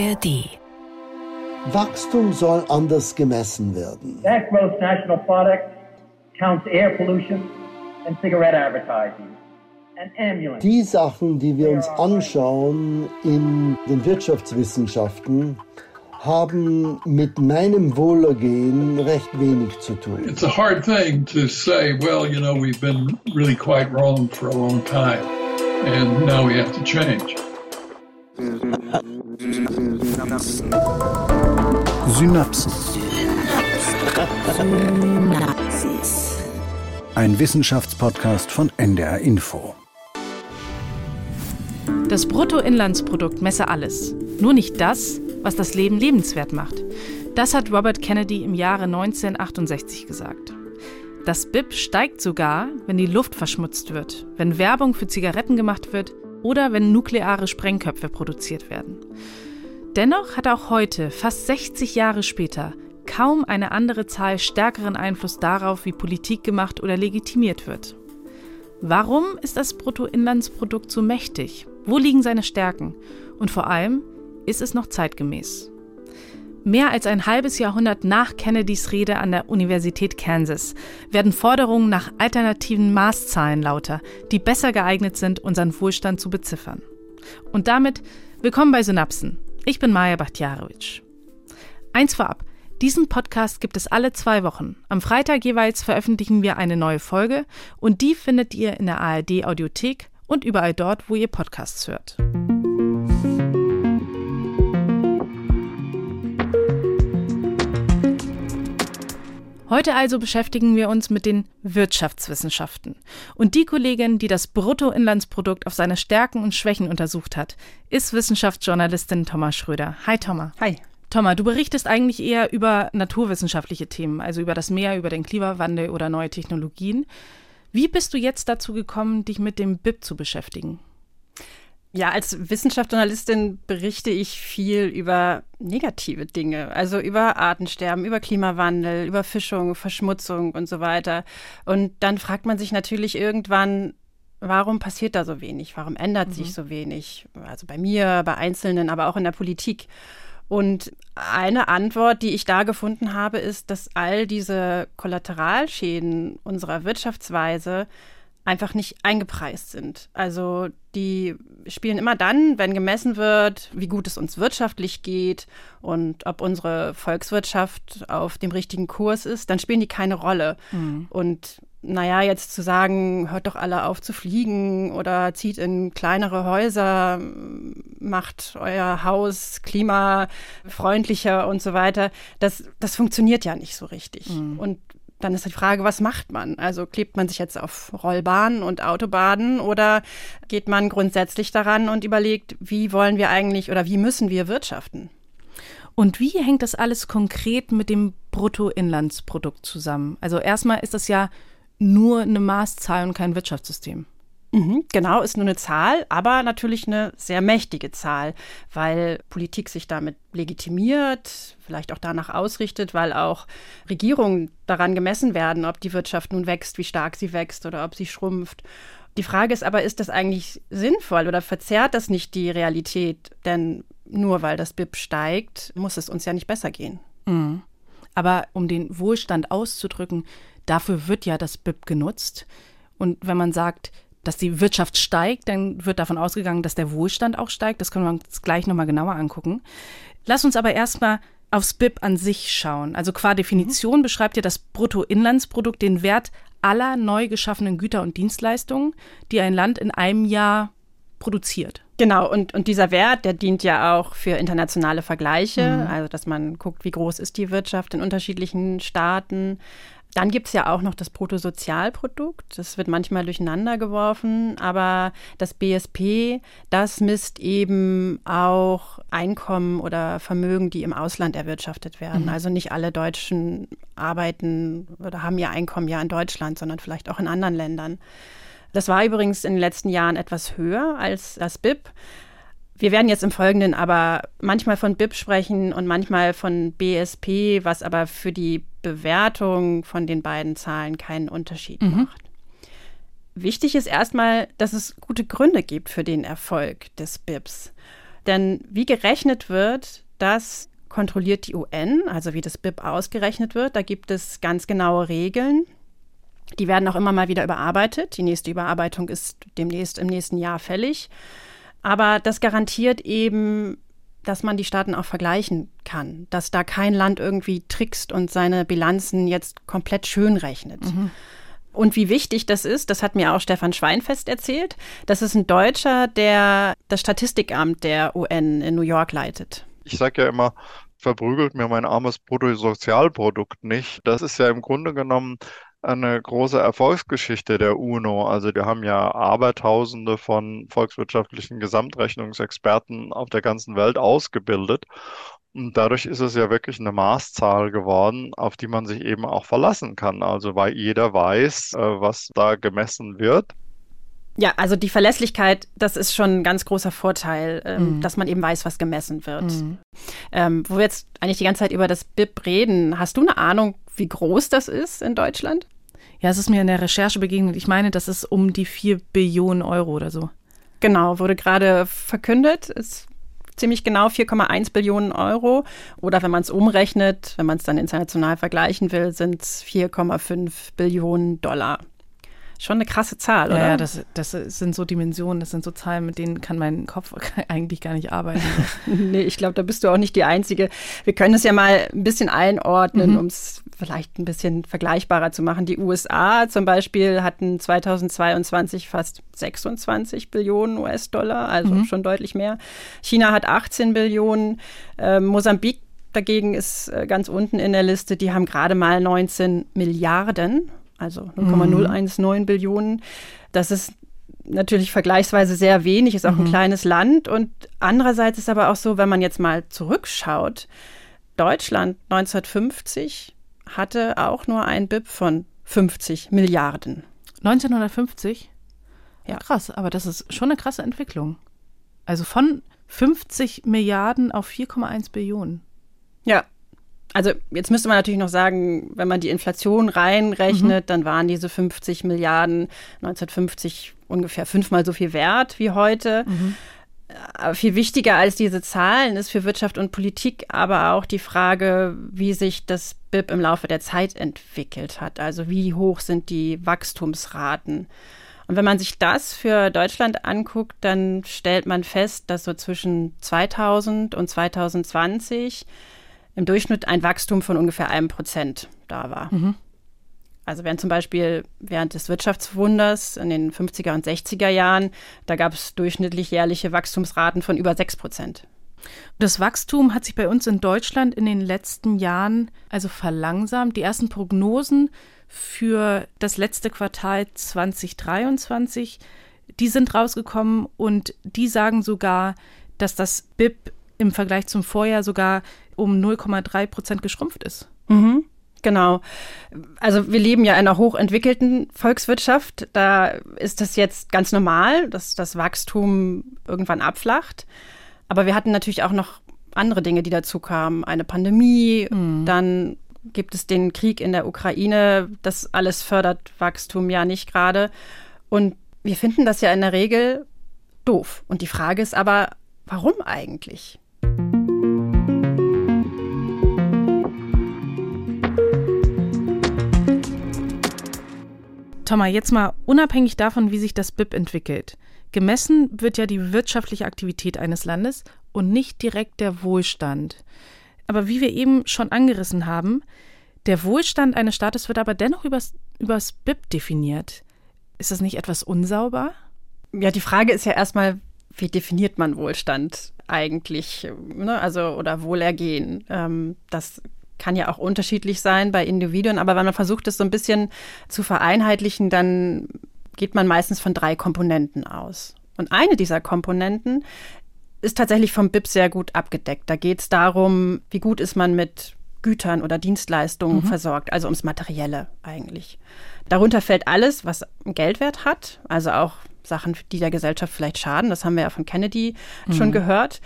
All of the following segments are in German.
ARD. Wachstum soll anders gemessen werden. That gross national product counts air pollution and cigarette advertising. and ambulance. Die Sachen, die wir uns anschauen in den Wirtschaftswissenschaften, haben mit meinem Wohlergehen recht wenig zu tun. It's a hard thing to say, well, you know, we've been really quite wrong for a long time and now we have to change. Synapsen. Ein Wissenschaftspodcast von NDR Info. Das Bruttoinlandsprodukt messe alles, nur nicht das, was das Leben lebenswert macht. Das hat Robert Kennedy im Jahre 1968 gesagt. Das BIP steigt sogar, wenn die Luft verschmutzt wird, wenn Werbung für Zigaretten gemacht wird oder wenn nukleare Sprengköpfe produziert werden. Dennoch hat auch heute, fast 60 Jahre später, kaum eine andere Zahl stärkeren Einfluss darauf, wie Politik gemacht oder legitimiert wird. Warum ist das Bruttoinlandsprodukt so mächtig? Wo liegen seine Stärken? Und vor allem, ist es noch zeitgemäß? Mehr als ein halbes Jahrhundert nach Kennedys Rede an der Universität Kansas werden Forderungen nach alternativen Maßzahlen lauter, die besser geeignet sind, unseren Wohlstand zu beziffern. Und damit willkommen bei Synapsen. Ich bin Maja Bachtjarowitsch. Eins vorab. Diesen Podcast gibt es alle zwei Wochen. Am Freitag jeweils veröffentlichen wir eine neue Folge und die findet ihr in der ARD Audiothek und überall dort, wo ihr Podcasts hört. Heute also beschäftigen wir uns mit den Wirtschaftswissenschaften. Und die Kollegin, die das Bruttoinlandsprodukt auf seine Stärken und Schwächen untersucht hat, ist Wissenschaftsjournalistin Thomas Schröder. Hi Thomas. Hi. Thomas, du berichtest eigentlich eher über naturwissenschaftliche Themen, also über das Meer, über den Klimawandel oder neue Technologien. Wie bist du jetzt dazu gekommen, dich mit dem BIP zu beschäftigen? Ja, als Wissenschaftsjournalistin berichte ich viel über negative Dinge, also über Artensterben, über Klimawandel, über Fischung, Verschmutzung und so weiter. Und dann fragt man sich natürlich irgendwann, warum passiert da so wenig? Warum ändert mhm. sich so wenig? Also bei mir, bei Einzelnen, aber auch in der Politik. Und eine Antwort, die ich da gefunden habe, ist, dass all diese Kollateralschäden unserer Wirtschaftsweise einfach nicht eingepreist sind. Also die spielen immer dann, wenn gemessen wird, wie gut es uns wirtschaftlich geht und ob unsere Volkswirtschaft auf dem richtigen Kurs ist, dann spielen die keine Rolle. Mhm. Und naja, jetzt zu sagen, hört doch alle auf zu fliegen oder zieht in kleinere Häuser, macht euer Haus klimafreundlicher und so weiter, das, das funktioniert ja nicht so richtig. Mhm. Und dann ist die Frage, was macht man? Also klebt man sich jetzt auf Rollbahnen und Autobahnen oder geht man grundsätzlich daran und überlegt, wie wollen wir eigentlich oder wie müssen wir wirtschaften? Und wie hängt das alles konkret mit dem Bruttoinlandsprodukt zusammen? Also erstmal ist das ja nur eine Maßzahl und kein Wirtschaftssystem. Mhm, genau, ist nur eine Zahl, aber natürlich eine sehr mächtige Zahl, weil Politik sich damit legitimiert, vielleicht auch danach ausrichtet, weil auch Regierungen daran gemessen werden, ob die Wirtschaft nun wächst, wie stark sie wächst oder ob sie schrumpft. Die Frage ist aber, ist das eigentlich sinnvoll oder verzerrt das nicht die Realität? Denn nur weil das BIP steigt, muss es uns ja nicht besser gehen. Mhm. Aber um den Wohlstand auszudrücken, dafür wird ja das BIP genutzt. Und wenn man sagt, dass die Wirtschaft steigt, dann wird davon ausgegangen, dass der Wohlstand auch steigt. Das können wir uns gleich nochmal genauer angucken. Lass uns aber erstmal aufs BIP an sich schauen. Also qua Definition mhm. beschreibt ja das Bruttoinlandsprodukt den Wert aller neu geschaffenen Güter und Dienstleistungen, die ein Land in einem Jahr produziert. Genau, und, und dieser Wert, der dient ja auch für internationale Vergleiche, mhm. also dass man guckt, wie groß ist die Wirtschaft in unterschiedlichen Staaten, dann gibt es ja auch noch das Bruttosozialprodukt. Das wird manchmal durcheinander geworfen, aber das BSP, das misst eben auch Einkommen oder Vermögen, die im Ausland erwirtschaftet werden. Mhm. Also nicht alle Deutschen arbeiten oder haben ihr Einkommen ja in Deutschland, sondern vielleicht auch in anderen Ländern. Das war übrigens in den letzten Jahren etwas höher als das BIP. Wir werden jetzt im Folgenden aber manchmal von BIP sprechen und manchmal von BSP, was aber für die Bewertung von den beiden Zahlen keinen Unterschied mhm. macht. Wichtig ist erstmal, dass es gute Gründe gibt für den Erfolg des BIPs. Denn wie gerechnet wird, das kontrolliert die UN, also wie das BIP ausgerechnet wird. Da gibt es ganz genaue Regeln. Die werden auch immer mal wieder überarbeitet. Die nächste Überarbeitung ist demnächst im nächsten Jahr fällig. Aber das garantiert eben, dass man die Staaten auch vergleichen kann, dass da kein Land irgendwie trickst und seine Bilanzen jetzt komplett schön rechnet. Mhm. Und wie wichtig das ist, das hat mir auch Stefan Schweinfest erzählt. Das ist ein Deutscher, der das Statistikamt der UN in New York leitet. Ich sage ja immer, verprügelt mir mein armes Bruttosozialprodukt nicht. Das ist ja im Grunde genommen eine große Erfolgsgeschichte der UNO. Also die haben ja Abertausende von volkswirtschaftlichen Gesamtrechnungsexperten auf der ganzen Welt ausgebildet. Und dadurch ist es ja wirklich eine Maßzahl geworden, auf die man sich eben auch verlassen kann. Also weil jeder weiß, äh, was da gemessen wird. Ja, also die Verlässlichkeit, das ist schon ein ganz großer Vorteil, ähm, mhm. dass man eben weiß, was gemessen wird. Mhm. Ähm, wo wir jetzt eigentlich die ganze Zeit über das BIP reden, hast du eine Ahnung, wie groß das ist in Deutschland? Ja, es ist mir in der Recherche begegnet. Ich meine, das ist um die 4 Billionen Euro oder so. Genau, wurde gerade verkündet. Ist ziemlich genau 4,1 Billionen Euro. Oder wenn man es umrechnet, wenn man es dann international vergleichen will, sind es 4,5 Billionen Dollar schon eine krasse Zahl, oder? Ja, das, das sind so Dimensionen, das sind so Zahlen, mit denen kann mein Kopf eigentlich gar nicht arbeiten. nee, ich glaube, da bist du auch nicht die Einzige. Wir können es ja mal ein bisschen einordnen, mhm. um es vielleicht ein bisschen vergleichbarer zu machen. Die USA zum Beispiel hatten 2022 fast 26 Billionen US-Dollar, also mhm. schon deutlich mehr. China hat 18 Billionen. Äh, Mosambik dagegen ist äh, ganz unten in der Liste. Die haben gerade mal 19 Milliarden also 0,019 mhm. Billionen. Das ist natürlich vergleichsweise sehr wenig, ist auch mhm. ein kleines Land. Und andererseits ist aber auch so, wenn man jetzt mal zurückschaut, Deutschland 1950 hatte auch nur ein BIP von 50 Milliarden. 1950? Ja. Krass, aber das ist schon eine krasse Entwicklung. Also von 50 Milliarden auf 4,1 Billionen. Ja, also jetzt müsste man natürlich noch sagen, wenn man die Inflation reinrechnet, mhm. dann waren diese 50 Milliarden 1950 ungefähr fünfmal so viel wert wie heute. Mhm. Aber viel wichtiger als diese Zahlen ist für Wirtschaft und Politik aber auch die Frage, wie sich das BIP im Laufe der Zeit entwickelt hat. Also wie hoch sind die Wachstumsraten? Und wenn man sich das für Deutschland anguckt, dann stellt man fest, dass so zwischen 2000 und 2020 im Durchschnitt ein Wachstum von ungefähr einem Prozent da war. Mhm. Also während zum Beispiel während des Wirtschaftswunders in den 50er und 60er Jahren, da gab es durchschnittlich jährliche Wachstumsraten von über 6 Prozent. Das Wachstum hat sich bei uns in Deutschland in den letzten Jahren also verlangsamt. Die ersten Prognosen für das letzte Quartal 2023, die sind rausgekommen und die sagen sogar, dass das BIP im Vergleich zum Vorjahr sogar um 0,3 Prozent geschrumpft ist. Mhm. Genau. Also wir leben ja in einer hochentwickelten Volkswirtschaft. Da ist das jetzt ganz normal, dass das Wachstum irgendwann abflacht. Aber wir hatten natürlich auch noch andere Dinge, die dazu kamen. Eine Pandemie, mhm. dann gibt es den Krieg in der Ukraine. Das alles fördert Wachstum ja nicht gerade. Und wir finden das ja in der Regel doof. Und die Frage ist aber, warum eigentlich? Thomas, jetzt mal unabhängig davon, wie sich das BIP entwickelt. Gemessen wird ja die wirtschaftliche Aktivität eines Landes und nicht direkt der Wohlstand. Aber wie wir eben schon angerissen haben, der Wohlstand eines Staates wird aber dennoch übers, übers BIP definiert. Ist das nicht etwas unsauber? Ja, die Frage ist ja erstmal, wie definiert man Wohlstand eigentlich? Ne? Also, oder Wohlergehen. Ähm, das kann ja auch unterschiedlich sein bei Individuen, aber wenn man versucht, es so ein bisschen zu vereinheitlichen, dann geht man meistens von drei Komponenten aus. Und eine dieser Komponenten ist tatsächlich vom BIP sehr gut abgedeckt. Da geht es darum, wie gut ist man mit Gütern oder Dienstleistungen mhm. versorgt, also ums Materielle eigentlich. Darunter fällt alles, was Geldwert hat, also auch Sachen, die der Gesellschaft vielleicht schaden. Das haben wir ja von Kennedy mhm. schon gehört.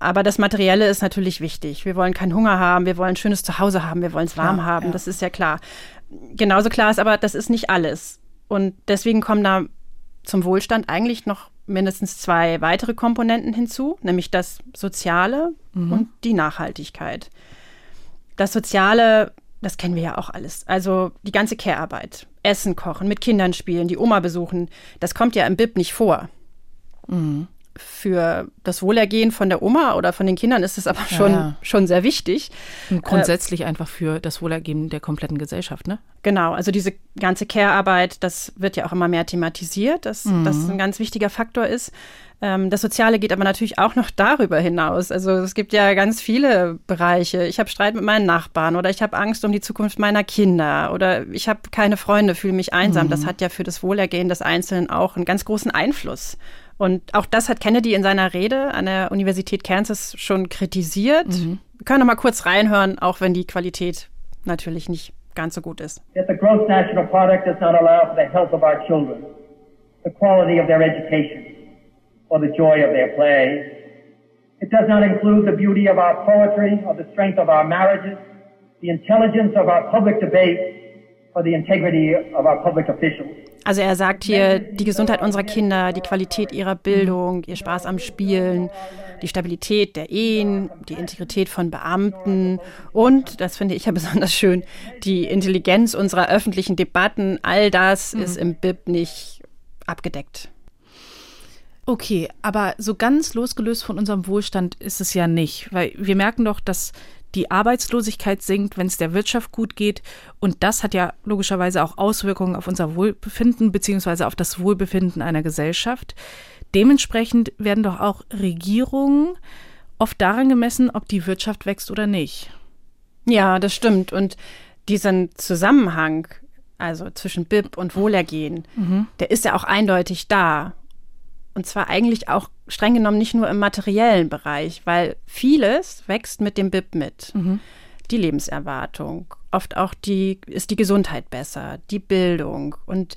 Aber das Materielle ist natürlich wichtig. Wir wollen keinen Hunger haben, wir wollen ein schönes Zuhause haben, wir wollen es warm ja, haben, ja. das ist ja klar. Genauso klar ist aber, das ist nicht alles. Und deswegen kommen da zum Wohlstand eigentlich noch mindestens zwei weitere Komponenten hinzu, nämlich das Soziale mhm. und die Nachhaltigkeit. Das Soziale, das kennen wir ja auch alles. Also die ganze Care-Arbeit, Essen kochen, mit Kindern spielen, die Oma besuchen, das kommt ja im BIP nicht vor. Mhm für das Wohlergehen von der Oma oder von den Kindern ist es aber schon, ja, ja. schon sehr wichtig. Und grundsätzlich äh, einfach für das Wohlergehen der kompletten Gesellschaft, ne? Genau, also diese ganze Care-Arbeit, das wird ja auch immer mehr thematisiert, dass mhm. das ein ganz wichtiger Faktor ist. Ähm, das Soziale geht aber natürlich auch noch darüber hinaus. Also es gibt ja ganz viele Bereiche. Ich habe Streit mit meinen Nachbarn oder ich habe Angst um die Zukunft meiner Kinder oder ich habe keine Freunde, fühle mich einsam. Mhm. Das hat ja für das Wohlergehen des Einzelnen auch einen ganz großen Einfluss. Und auch das hat Kennedy in seiner Rede an der Universität Kansas schon kritisiert. Mhm. Wir können noch mal kurz reinhören, auch wenn die Qualität natürlich nicht ganz so gut ist. That the gross national product does not allow for the health of our children, the quality of their education, or the joy of their play. It does not include the beauty of our poetry, or the strength of our marriages, the intelligence of our public debate, or the integrity of our public officials. Also er sagt hier, die Gesundheit unserer Kinder, die Qualität ihrer Bildung, ihr Spaß am Spielen, die Stabilität der Ehen, die Integrität von Beamten und, das finde ich ja besonders schön, die Intelligenz unserer öffentlichen Debatten, all das mhm. ist im BIP nicht abgedeckt. Okay, aber so ganz losgelöst von unserem Wohlstand ist es ja nicht, weil wir merken doch, dass die Arbeitslosigkeit sinkt, wenn es der Wirtschaft gut geht. Und das hat ja logischerweise auch Auswirkungen auf unser Wohlbefinden beziehungsweise auf das Wohlbefinden einer Gesellschaft. Dementsprechend werden doch auch Regierungen oft daran gemessen, ob die Wirtschaft wächst oder nicht. Ja, das stimmt. Und diesen Zusammenhang, also zwischen BIP und Wohlergehen, mhm. der ist ja auch eindeutig da. Und zwar eigentlich auch streng genommen nicht nur im materiellen Bereich, weil vieles wächst mit dem BIP mit. Mhm. Die Lebenserwartung, oft auch die, ist die Gesundheit besser, die Bildung. Und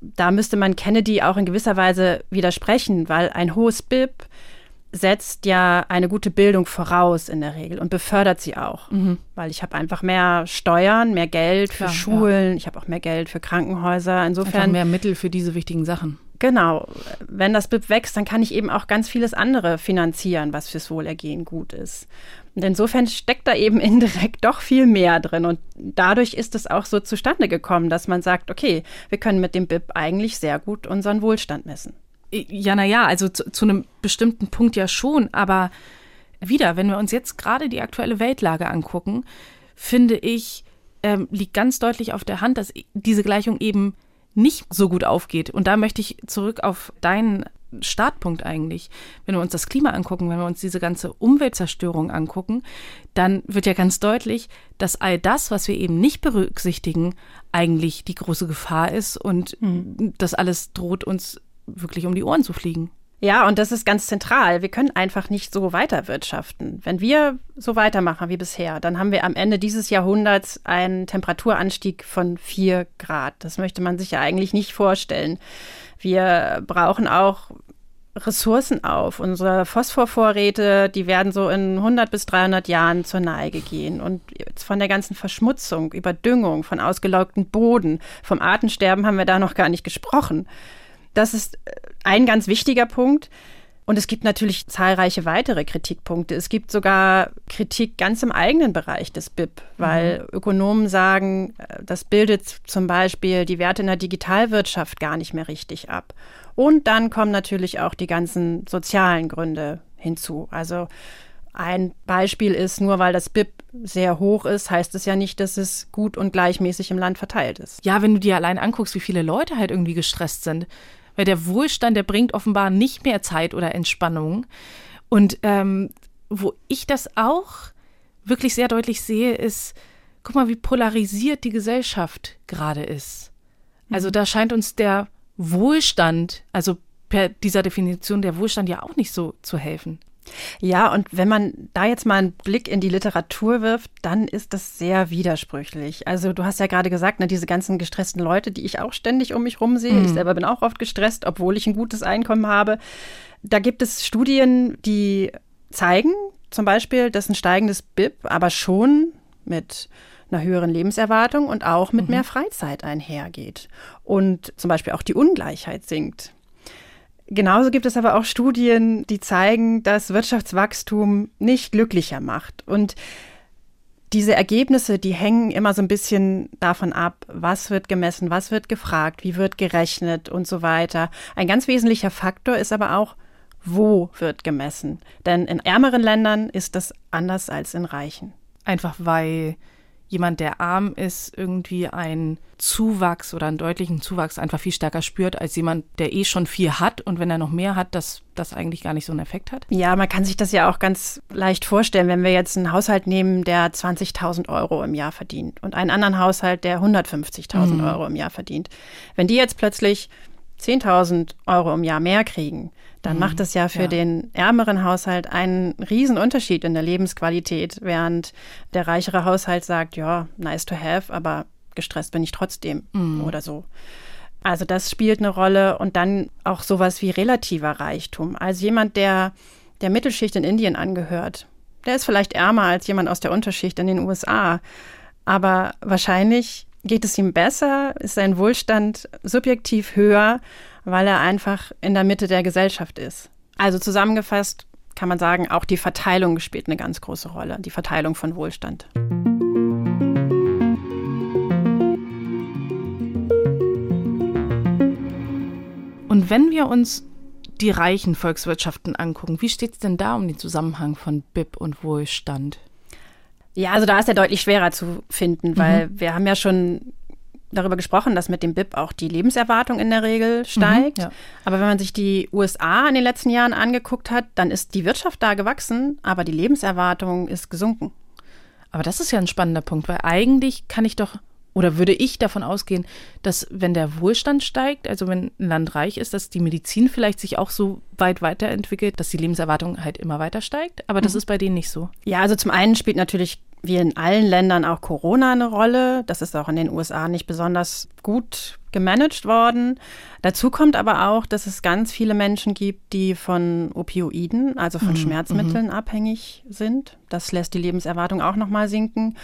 da müsste man Kennedy auch in gewisser Weise widersprechen, weil ein hohes BIP setzt ja eine gute Bildung voraus in der Regel und befördert sie auch, mhm. weil ich habe einfach mehr Steuern, mehr Geld für Klar, Schulen, ja. ich habe auch mehr Geld für Krankenhäuser. Insofern einfach mehr Mittel für diese wichtigen Sachen. Genau. Wenn das BIP wächst, dann kann ich eben auch ganz vieles andere finanzieren, was fürs Wohlergehen gut ist. Und insofern steckt da eben indirekt doch viel mehr drin. Und dadurch ist es auch so zustande gekommen, dass man sagt, okay, wir können mit dem BIP eigentlich sehr gut unseren Wohlstand messen. Ja, naja, also zu, zu einem bestimmten Punkt ja schon. Aber wieder, wenn wir uns jetzt gerade die aktuelle Weltlage angucken, finde ich, ähm, liegt ganz deutlich auf der Hand, dass diese Gleichung eben nicht so gut aufgeht. Und da möchte ich zurück auf deinen Startpunkt eigentlich. Wenn wir uns das Klima angucken, wenn wir uns diese ganze Umweltzerstörung angucken, dann wird ja ganz deutlich, dass all das, was wir eben nicht berücksichtigen, eigentlich die große Gefahr ist und mhm. das alles droht uns wirklich um die Ohren zu fliegen. Ja, und das ist ganz zentral. Wir können einfach nicht so weiterwirtschaften. Wenn wir so weitermachen wie bisher, dann haben wir am Ende dieses Jahrhunderts einen Temperaturanstieg von vier Grad. Das möchte man sich ja eigentlich nicht vorstellen. Wir brauchen auch Ressourcen auf. Unsere Phosphorvorräte, die werden so in 100 bis 300 Jahren zur Neige gehen. Und von der ganzen Verschmutzung, Überdüngung, von ausgelaugten Boden, vom Artensterben haben wir da noch gar nicht gesprochen. Das ist äh, ein ganz wichtiger Punkt. Und es gibt natürlich zahlreiche weitere Kritikpunkte. Es gibt sogar Kritik ganz im eigenen Bereich des BIP, weil mhm. Ökonomen sagen, äh, das bildet zum Beispiel die Werte in der Digitalwirtschaft gar nicht mehr richtig ab. Und dann kommen natürlich auch die ganzen sozialen Gründe hinzu. Also ein Beispiel ist, nur weil das BIP sehr hoch ist, heißt es ja nicht, dass es gut und gleichmäßig im Land verteilt ist. Ja, wenn du dir allein anguckst, wie viele Leute halt irgendwie gestresst sind. Weil der Wohlstand, der bringt offenbar nicht mehr Zeit oder Entspannung. Und ähm, wo ich das auch wirklich sehr deutlich sehe, ist, guck mal, wie polarisiert die Gesellschaft gerade ist. Also mhm. da scheint uns der Wohlstand, also per dieser Definition der Wohlstand ja auch nicht so zu helfen. Ja, und wenn man da jetzt mal einen Blick in die Literatur wirft, dann ist das sehr widersprüchlich. Also du hast ja gerade gesagt, ne, diese ganzen gestressten Leute, die ich auch ständig um mich rum sehe. Mhm. Ich selber bin auch oft gestresst, obwohl ich ein gutes Einkommen habe. Da gibt es Studien, die zeigen zum Beispiel, dass ein steigendes BIP aber schon mit einer höheren Lebenserwartung und auch mit mhm. mehr Freizeit einhergeht. Und zum Beispiel auch die Ungleichheit sinkt Genauso gibt es aber auch Studien, die zeigen, dass Wirtschaftswachstum nicht glücklicher macht. Und diese Ergebnisse, die hängen immer so ein bisschen davon ab, was wird gemessen, was wird gefragt, wie wird gerechnet und so weiter. Ein ganz wesentlicher Faktor ist aber auch, wo wird gemessen. Denn in ärmeren Ländern ist das anders als in reichen. Einfach weil jemand, der arm ist, irgendwie einen Zuwachs oder einen deutlichen Zuwachs einfach viel stärker spürt als jemand, der eh schon viel hat und wenn er noch mehr hat, dass das eigentlich gar nicht so einen Effekt hat? Ja, man kann sich das ja auch ganz leicht vorstellen, wenn wir jetzt einen Haushalt nehmen, der 20.000 Euro im Jahr verdient und einen anderen Haushalt, der 150.000 mhm. Euro im Jahr verdient. Wenn die jetzt plötzlich 10.000 Euro im Jahr mehr kriegen, dann mhm. macht es ja für ja. den ärmeren Haushalt einen riesen Unterschied in der Lebensqualität, während der reichere Haushalt sagt, ja, nice to have, aber gestresst bin ich trotzdem mhm. oder so. Also das spielt eine Rolle und dann auch sowas wie relativer Reichtum. Also jemand, der der Mittelschicht in Indien angehört, der ist vielleicht ärmer als jemand aus der Unterschicht in den USA, aber wahrscheinlich geht es ihm besser, ist sein Wohlstand subjektiv höher weil er einfach in der Mitte der Gesellschaft ist. Also zusammengefasst kann man sagen, auch die Verteilung spielt eine ganz große Rolle, die Verteilung von Wohlstand. Und wenn wir uns die reichen Volkswirtschaften angucken, wie steht es denn da um den Zusammenhang von BIP und Wohlstand? Ja, also da ist er deutlich schwerer zu finden, weil mhm. wir haben ja schon darüber gesprochen, dass mit dem BIP auch die Lebenserwartung in der Regel steigt. Mhm, ja. Aber wenn man sich die USA in den letzten Jahren angeguckt hat, dann ist die Wirtschaft da gewachsen, aber die Lebenserwartung ist gesunken. Aber das ist ja ein spannender Punkt, weil eigentlich kann ich doch oder würde ich davon ausgehen, dass wenn der Wohlstand steigt, also wenn ein Land reich ist, dass die Medizin vielleicht sich auch so weit weiterentwickelt, dass die Lebenserwartung halt immer weiter steigt. Aber das mhm. ist bei denen nicht so. Ja, also zum einen spielt natürlich wie in allen Ländern auch Corona eine Rolle. Das ist auch in den USA nicht besonders gut gemanagt worden. Dazu kommt aber auch, dass es ganz viele Menschen gibt, die von Opioiden, also von mhm. Schmerzmitteln mhm. abhängig sind. Das lässt die Lebenserwartung auch nochmal sinken.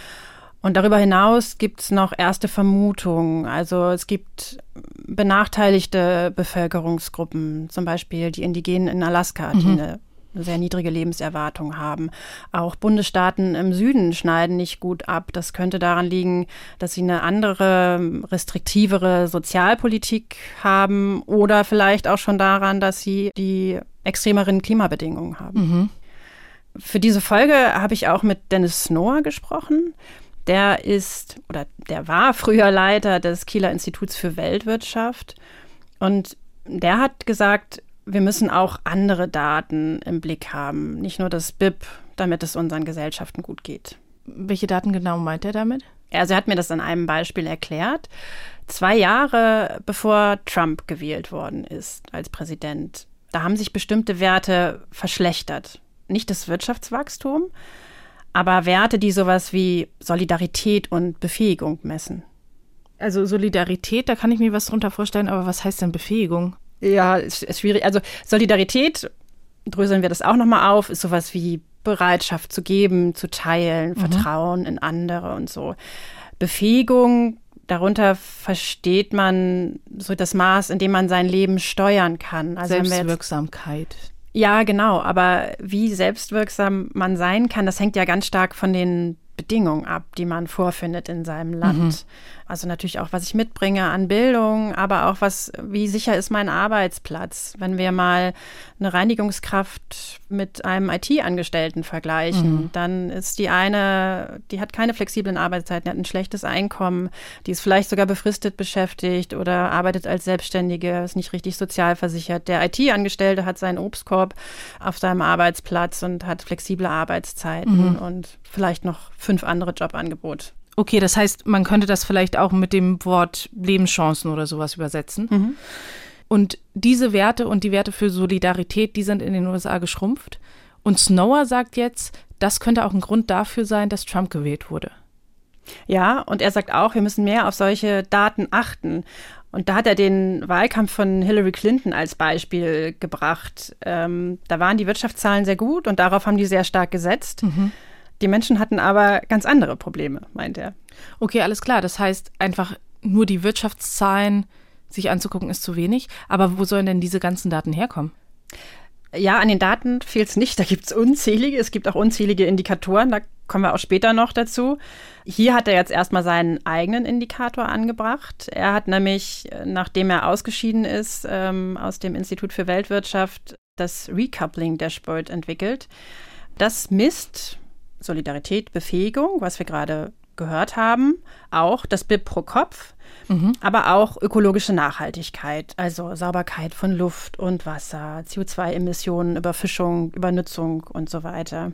Und darüber hinaus gibt es noch erste Vermutungen. Also es gibt benachteiligte Bevölkerungsgruppen, zum Beispiel die Indigenen in Alaska, die mhm. eine sehr niedrige Lebenserwartung haben. Auch Bundesstaaten im Süden schneiden nicht gut ab. Das könnte daran liegen, dass sie eine andere, restriktivere Sozialpolitik haben oder vielleicht auch schon daran, dass sie die extremeren Klimabedingungen haben. Mhm. Für diese Folge habe ich auch mit Dennis Snower gesprochen. Der ist oder der war früher Leiter des Kieler Instituts für Weltwirtschaft und der hat gesagt, wir müssen auch andere Daten im Blick haben, nicht nur das BIP, damit es unseren Gesellschaften gut geht. Welche Daten genau meint er damit? Also er hat mir das an einem Beispiel erklärt. Zwei Jahre bevor Trump gewählt worden ist als Präsident, da haben sich bestimmte Werte verschlechtert. Nicht das Wirtschaftswachstum, aber Werte, die sowas wie Solidarität und Befähigung messen. Also Solidarität, da kann ich mir was drunter vorstellen, aber was heißt denn Befähigung? Ja, ist, ist schwierig. Also Solidarität, dröseln wir das auch nochmal auf, ist sowas wie Bereitschaft zu geben, zu teilen, mhm. Vertrauen in andere und so. Befähigung, darunter versteht man so das Maß, in dem man sein Leben steuern kann. Also Selbstwirksamkeit. ja, genau. Aber wie selbstwirksam man sein kann, das hängt ja ganz stark von den Bedingungen ab, die man vorfindet in seinem Land. Mhm. Also natürlich auch, was ich mitbringe an Bildung, aber auch was, wie sicher ist mein Arbeitsplatz? Wenn wir mal eine Reinigungskraft mit einem IT-Angestellten vergleichen, mhm. dann ist die eine, die hat keine flexiblen Arbeitszeiten, die hat ein schlechtes Einkommen, die ist vielleicht sogar befristet beschäftigt oder arbeitet als Selbstständige, ist nicht richtig sozialversichert. Der IT-Angestellte hat seinen Obstkorb auf seinem Arbeitsplatz und hat flexible Arbeitszeiten mhm. und vielleicht noch fünf andere Jobangebote. Okay, das heißt, man könnte das vielleicht auch mit dem Wort Lebenschancen oder sowas übersetzen. Mhm. Und diese Werte und die Werte für Solidarität, die sind in den USA geschrumpft. Und Snower sagt jetzt, das könnte auch ein Grund dafür sein, dass Trump gewählt wurde. Ja, und er sagt auch, wir müssen mehr auf solche Daten achten. Und da hat er den Wahlkampf von Hillary Clinton als Beispiel gebracht. Ähm, da waren die Wirtschaftszahlen sehr gut und darauf haben die sehr stark gesetzt. Mhm. Die Menschen hatten aber ganz andere Probleme, meint er. Okay, alles klar. Das heißt einfach nur die Wirtschaftszahlen sich anzugucken, ist zu wenig. Aber wo sollen denn diese ganzen Daten herkommen? Ja, an den Daten fehlt es nicht. Da gibt es unzählige. Es gibt auch unzählige Indikatoren. Da kommen wir auch später noch dazu. Hier hat er jetzt erstmal seinen eigenen Indikator angebracht. Er hat nämlich, nachdem er ausgeschieden ist ähm, aus dem Institut für Weltwirtschaft, das Recoupling Dashboard entwickelt. Das misst Solidarität, Befähigung, was wir gerade gehört haben, auch das BIP pro Kopf, mhm. aber auch ökologische Nachhaltigkeit, also Sauberkeit von Luft und Wasser, CO2-Emissionen, Überfischung, Übernutzung und so weiter.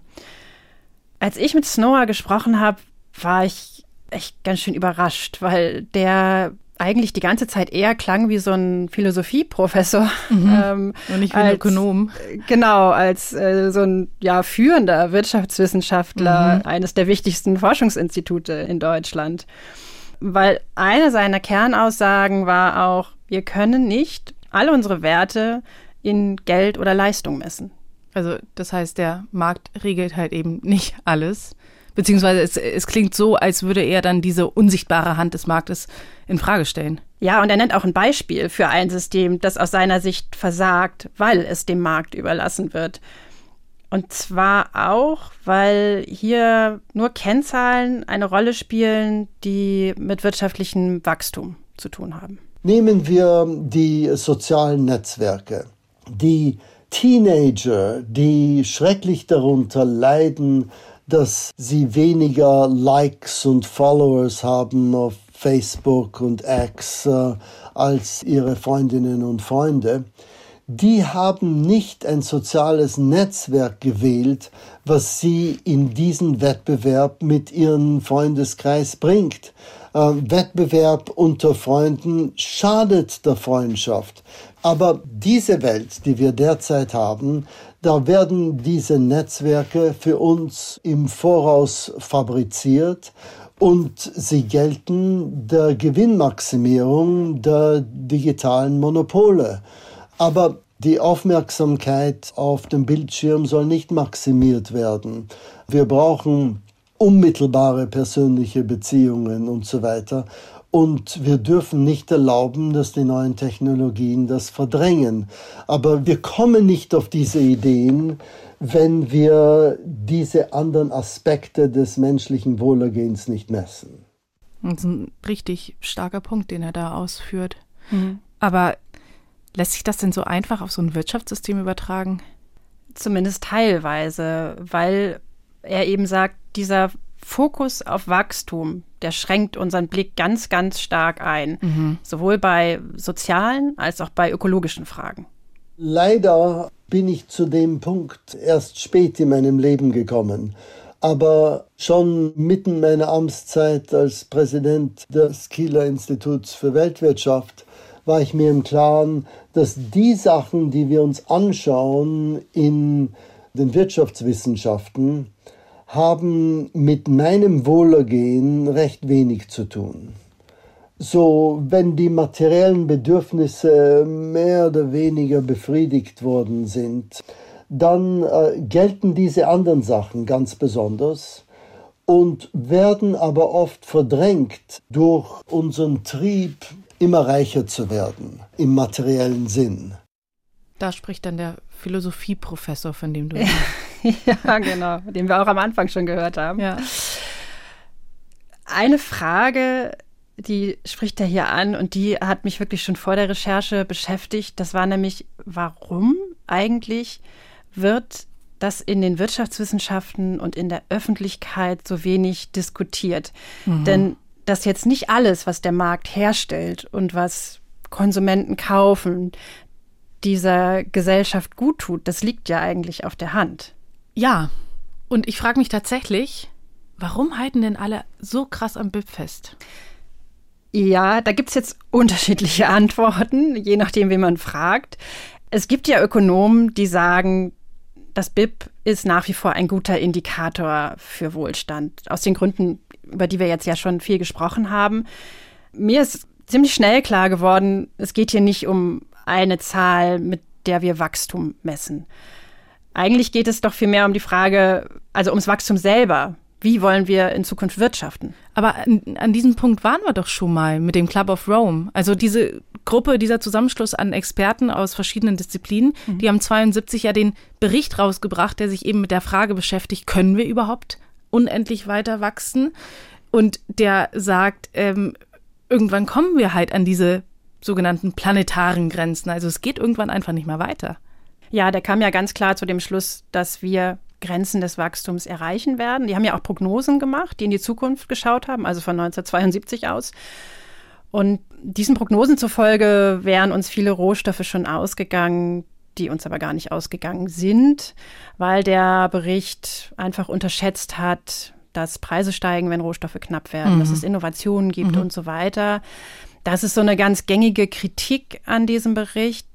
Als ich mit Snower gesprochen habe, war ich echt ganz schön überrascht, weil der eigentlich die ganze Zeit eher klang wie so ein Philosophieprofessor. Mhm. Ähm, Und nicht wie ein als, Ökonom. Genau, als äh, so ein ja, führender Wirtschaftswissenschaftler mhm. eines der wichtigsten Forschungsinstitute in Deutschland. Weil eine seiner Kernaussagen war auch, wir können nicht alle unsere Werte in Geld oder Leistung messen. Also das heißt, der Markt regelt halt eben nicht alles. Beziehungsweise es, es klingt so, als würde er dann diese unsichtbare Hand des Marktes in Frage stellen. Ja, und er nennt auch ein Beispiel für ein System, das aus seiner Sicht versagt, weil es dem Markt überlassen wird. Und zwar auch, weil hier nur Kennzahlen eine Rolle spielen, die mit wirtschaftlichem Wachstum zu tun haben. Nehmen wir die sozialen Netzwerke. Die Teenager, die schrecklich darunter leiden, dass sie weniger Likes und Followers haben auf Facebook und X äh, als ihre Freundinnen und Freunde, die haben nicht ein soziales Netzwerk gewählt, was sie in diesen Wettbewerb mit ihrem Freundeskreis bringt. Äh, Wettbewerb unter Freunden schadet der Freundschaft. Aber diese Welt, die wir derzeit haben, da werden diese Netzwerke für uns im Voraus fabriziert und sie gelten der Gewinnmaximierung der digitalen Monopole. Aber die Aufmerksamkeit auf dem Bildschirm soll nicht maximiert werden. Wir brauchen unmittelbare persönliche Beziehungen und so weiter. Und wir dürfen nicht erlauben, dass die neuen Technologien das verdrängen. Aber wir kommen nicht auf diese Ideen, wenn wir diese anderen Aspekte des menschlichen Wohlergehens nicht messen. Das ist ein richtig starker Punkt, den er da ausführt. Mhm. Aber lässt sich das denn so einfach auf so ein Wirtschaftssystem übertragen? Zumindest teilweise, weil er eben sagt, dieser Fokus auf Wachstum, der schränkt unseren Blick ganz, ganz stark ein. Mhm. Sowohl bei sozialen als auch bei ökologischen Fragen. Leider bin ich zu dem Punkt erst spät in meinem Leben gekommen. Aber schon mitten meiner Amtszeit als Präsident des Kieler Instituts für Weltwirtschaft war ich mir im Klaren, dass die Sachen, die wir uns anschauen in den Wirtschaftswissenschaften, haben mit meinem Wohlergehen recht wenig zu tun. So, wenn die materiellen Bedürfnisse mehr oder weniger befriedigt worden sind, dann äh, gelten diese anderen Sachen ganz besonders und werden aber oft verdrängt durch unseren Trieb, immer reicher zu werden im materiellen Sinn. Da spricht dann der Philosophieprofessor, von dem du. ja, genau, den wir auch am Anfang schon gehört haben. Ja. Eine Frage, die spricht er hier an und die hat mich wirklich schon vor der Recherche beschäftigt. Das war nämlich, warum eigentlich wird das in den Wirtschaftswissenschaften und in der Öffentlichkeit so wenig diskutiert? Mhm. Denn dass jetzt nicht alles, was der Markt herstellt und was Konsumenten kaufen, dieser Gesellschaft gut tut, das liegt ja eigentlich auf der Hand. Ja, und ich frage mich tatsächlich, warum halten denn alle so krass am BIP fest? Ja, da gibt es jetzt unterschiedliche Antworten, je nachdem, wen man fragt. Es gibt ja Ökonomen, die sagen, das BIP ist nach wie vor ein guter Indikator für Wohlstand. Aus den Gründen, über die wir jetzt ja schon viel gesprochen haben. Mir ist ziemlich schnell klar geworden, es geht hier nicht um eine Zahl, mit der wir Wachstum messen. Eigentlich geht es doch vielmehr um die Frage, also ums Wachstum selber. wie wollen wir in Zukunft wirtschaften. Aber an, an, diesem Punkt waren wir doch schon mal mit dem Club of Rome. Also diese Gruppe, dieser Zusammenschluss an Experten aus verschiedenen Disziplinen, mhm. die haben 72 ja den Bericht rausgebracht, der sich eben mit der Frage beschäftigt, können wir überhaupt unendlich weiter wachsen? Und der sagt, ähm, irgendwann kommen wir halt an diese sogenannten planetaren Grenzen. Also es geht irgendwann einfach nicht mehr weiter. Ja, der kam ja ganz klar zu dem Schluss, dass wir Grenzen des Wachstums erreichen werden. Die haben ja auch Prognosen gemacht, die in die Zukunft geschaut haben, also von 1972 aus. Und diesen Prognosen zufolge wären uns viele Rohstoffe schon ausgegangen, die uns aber gar nicht ausgegangen sind, weil der Bericht einfach unterschätzt hat, dass Preise steigen, wenn Rohstoffe knapp werden, mhm. dass es Innovationen gibt mhm. und so weiter. Das ist so eine ganz gängige Kritik an diesem Bericht.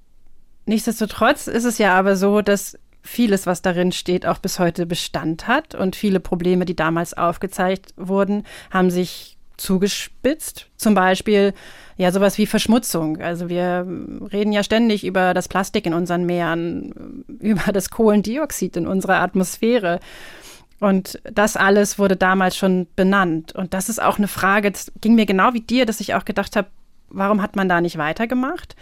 Nichtsdestotrotz ist es ja aber so, dass vieles, was darin steht, auch bis heute Bestand hat und viele Probleme, die damals aufgezeigt wurden, haben sich zugespitzt. Zum Beispiel ja sowas wie Verschmutzung. Also wir reden ja ständig über das Plastik in unseren Meeren, über das Kohlendioxid in unserer Atmosphäre. Und das alles wurde damals schon benannt. Und das ist auch eine Frage, das ging mir genau wie dir, dass ich auch gedacht habe, warum hat man da nicht weitergemacht?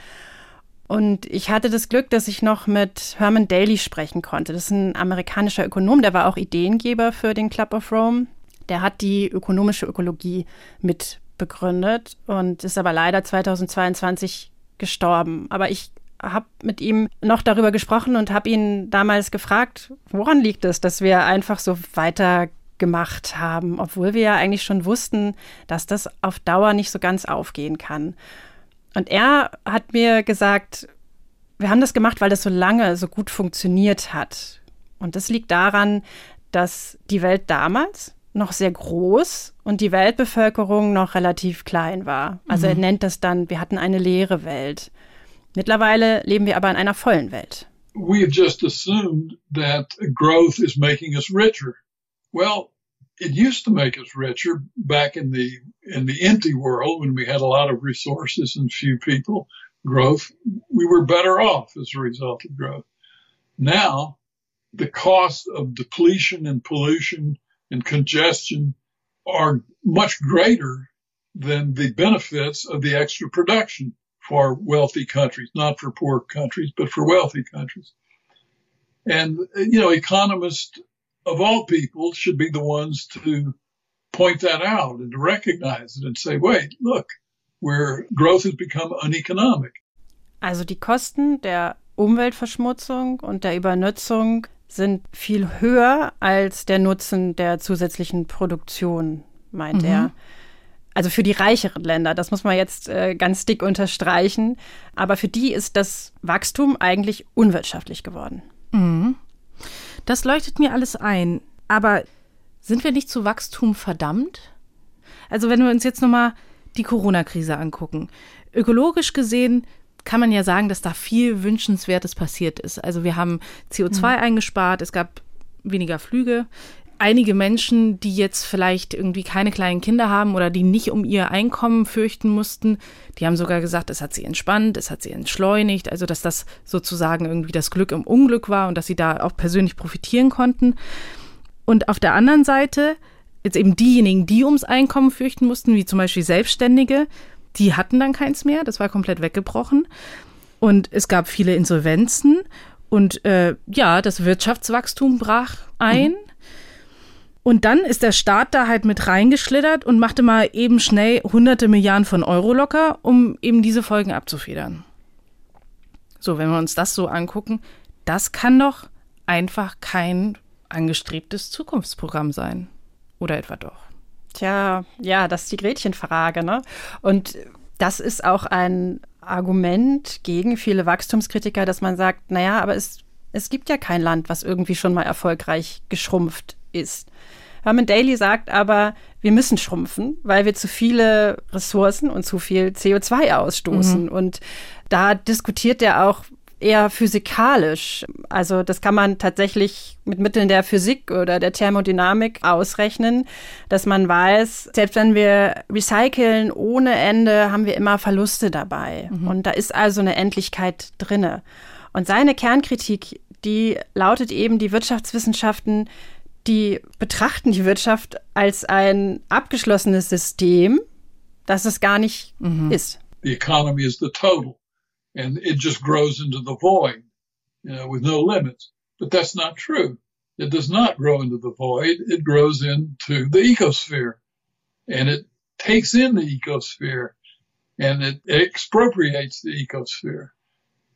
Und ich hatte das Glück, dass ich noch mit Herman Daly sprechen konnte. Das ist ein amerikanischer Ökonom, der war auch Ideengeber für den Club of Rome. Der hat die ökonomische Ökologie mit begründet und ist aber leider 2022 gestorben. Aber ich habe mit ihm noch darüber gesprochen und habe ihn damals gefragt, woran liegt es, dass wir einfach so weitergemacht haben, obwohl wir ja eigentlich schon wussten, dass das auf Dauer nicht so ganz aufgehen kann. Und er hat mir gesagt, wir haben das gemacht, weil das so lange so gut funktioniert hat. Und das liegt daran, dass die Welt damals noch sehr groß und die Weltbevölkerung noch relativ klein war. Also mhm. er nennt das dann, wir hatten eine leere Welt. Mittlerweile leben wir aber in einer vollen Welt. We have just assumed that growth is making us richer. Well, it used to make us richer back in the in the empty world when we had a lot of resources and few people growth. We were better off as a result of growth. Now the cost of depletion and pollution and congestion are much greater than the benefits of the extra production for wealthy countries not for poor countries but for wealthy countries. And you know economists of all people, should be the ones to point that out and to recognize it and say, wait, look, where growth has become uneconomic. Also die Kosten der Umweltverschmutzung und der Übernutzung sind viel höher als der Nutzen der zusätzlichen Produktion, meint mhm. er. Also für die reicheren Länder, das muss man jetzt äh, ganz dick unterstreichen. Aber für die ist das Wachstum eigentlich unwirtschaftlich geworden. Mhm. Das leuchtet mir alles ein. Aber sind wir nicht zu Wachstum verdammt? Also wenn wir uns jetzt nochmal die Corona-Krise angucken. Ökologisch gesehen kann man ja sagen, dass da viel Wünschenswertes passiert ist. Also wir haben CO2 mhm. eingespart, es gab weniger Flüge einige Menschen, die jetzt vielleicht irgendwie keine kleinen Kinder haben oder die nicht um ihr Einkommen fürchten mussten, die haben sogar gesagt, es hat sie entspannt, es hat sie entschleunigt, also dass das sozusagen irgendwie das Glück im Unglück war und dass sie da auch persönlich profitieren konnten. Und auf der anderen Seite jetzt eben diejenigen, die ums Einkommen fürchten mussten, wie zum Beispiel Selbstständige, die hatten dann keins mehr, das war komplett weggebrochen. Und es gab viele Insolvenzen und äh, ja, das Wirtschaftswachstum brach ein. Mhm. Und dann ist der Staat da halt mit reingeschlittert und machte mal eben schnell hunderte Milliarden von Euro locker, um eben diese Folgen abzufedern. So, wenn wir uns das so angucken, das kann doch einfach kein angestrebtes Zukunftsprogramm sein. Oder etwa doch? Tja, ja, das ist die Gretchenfrage, ne? Und das ist auch ein Argument gegen viele Wachstumskritiker, dass man sagt, naja, aber es, es gibt ja kein Land, was irgendwie schon mal erfolgreich geschrumpft ist. Herman Daly sagt aber, wir müssen schrumpfen, weil wir zu viele Ressourcen und zu viel CO2 ausstoßen. Mhm. Und da diskutiert er auch eher physikalisch. Also das kann man tatsächlich mit Mitteln der Physik oder der Thermodynamik ausrechnen, dass man weiß, selbst wenn wir recyceln ohne Ende, haben wir immer Verluste dabei. Mhm. Und da ist also eine Endlichkeit drinne. Und seine Kernkritik, die lautet eben, die Wirtschaftswissenschaften die betrachten die Wirtschaft als ein abgeschlossenes System, das es gar nicht mhm. ist. The economy is the total and it just grows into the void you know, with no limits. But that's not true. It does not grow into the void. It grows into the ecosphere and it takes in the ecosphere and it expropriates the ecosphere.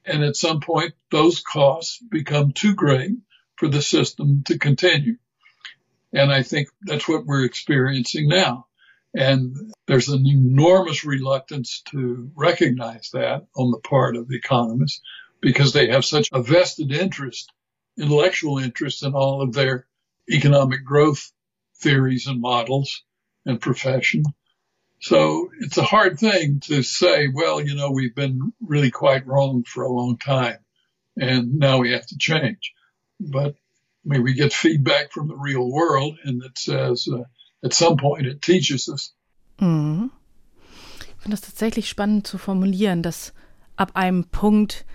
And at some point, those costs become too great for the system to continue. And I think that's what we're experiencing now. And there's an enormous reluctance to recognize that on the part of the economists because they have such a vested interest, intellectual interest in all of their economic growth theories and models and profession. So it's a hard thing to say, well, you know, we've been really quite wrong for a long time and now we have to change. But I mean, we get feedback from the real world and it says, uh, at some point it teaches us. Mhm. Ich finde das tatsächlich spannend zu formulieren, dass ab einem Punkt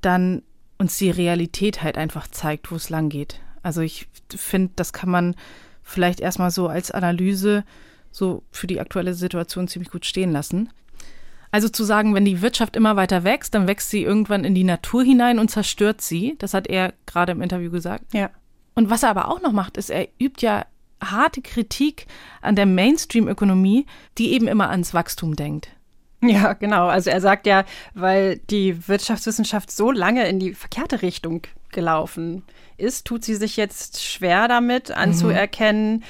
dann uns die Realität halt einfach zeigt, wo es lang geht. Also ich finde, das kann man vielleicht erstmal so als Analyse so für die aktuelle Situation ziemlich gut stehen lassen. Also zu sagen, wenn die Wirtschaft immer weiter wächst, dann wächst sie irgendwann in die Natur hinein und zerstört sie. Das hat er gerade im Interview gesagt. Ja. Und was er aber auch noch macht, ist, er übt ja harte Kritik an der Mainstream-Ökonomie, die eben immer ans Wachstum denkt. Ja, genau. Also er sagt ja, weil die Wirtschaftswissenschaft so lange in die verkehrte Richtung gelaufen ist, tut sie sich jetzt schwer damit anzuerkennen, mhm.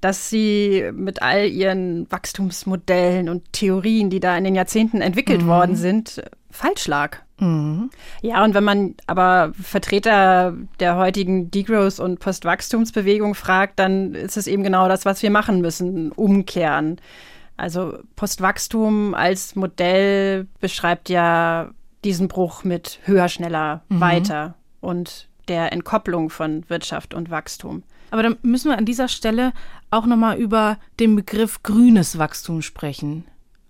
dass sie mit all ihren Wachstumsmodellen und Theorien, die da in den Jahrzehnten entwickelt mhm. worden sind, falsch lag. Mhm. Ja, und wenn man aber Vertreter der heutigen Degrowth- und Postwachstumsbewegung fragt, dann ist es eben genau das, was wir machen müssen, umkehren. Also Postwachstum als Modell beschreibt ja diesen Bruch mit höher, schneller, mhm. weiter und der Entkopplung von Wirtschaft und Wachstum. Aber dann müssen wir an dieser Stelle auch nochmal über den Begriff grünes Wachstum sprechen.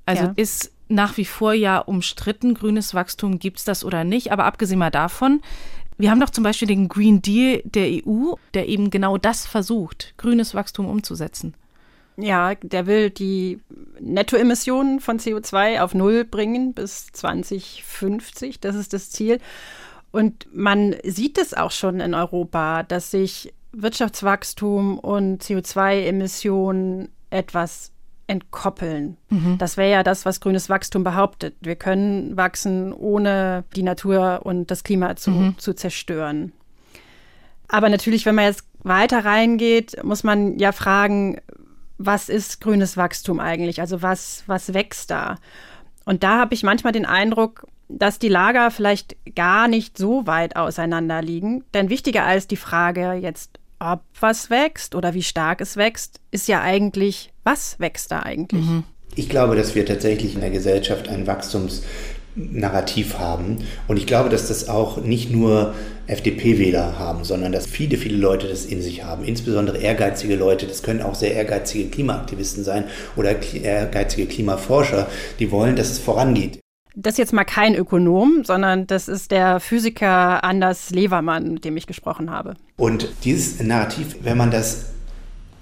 Also ja. ist nach wie vor ja umstritten, grünes Wachstum gibt es das oder nicht. Aber abgesehen mal davon, wir haben doch zum Beispiel den Green Deal der EU, der eben genau das versucht, grünes Wachstum umzusetzen. Ja, der will die Nettoemissionen von CO2 auf Null bringen bis 2050. Das ist das Ziel. Und man sieht es auch schon in Europa, dass sich Wirtschaftswachstum und CO2-Emissionen etwas entkoppeln. Mhm. Das wäre ja das, was grünes Wachstum behauptet. Wir können wachsen, ohne die Natur und das Klima zu, mhm. zu zerstören. Aber natürlich, wenn man jetzt weiter reingeht, muss man ja fragen, was ist grünes Wachstum eigentlich? Also was, was wächst da? Und da habe ich manchmal den Eindruck, dass die Lager vielleicht gar nicht so weit auseinander liegen. Denn wichtiger als die Frage jetzt, ob was wächst oder wie stark es wächst, ist ja eigentlich, was wächst da eigentlich? Mhm. Ich glaube, dass wir tatsächlich in der Gesellschaft ein Wachstumsnarrativ haben. Und ich glaube, dass das auch nicht nur FDP-Wähler haben, sondern dass viele, viele Leute das in sich haben. Insbesondere ehrgeizige Leute. Das können auch sehr ehrgeizige Klimaaktivisten sein oder ehrgeizige Klimaforscher, die wollen, dass es vorangeht. Das ist jetzt mal kein Ökonom, sondern das ist der Physiker Anders Levermann, mit dem ich gesprochen habe. Und dieses Narrativ, wenn man das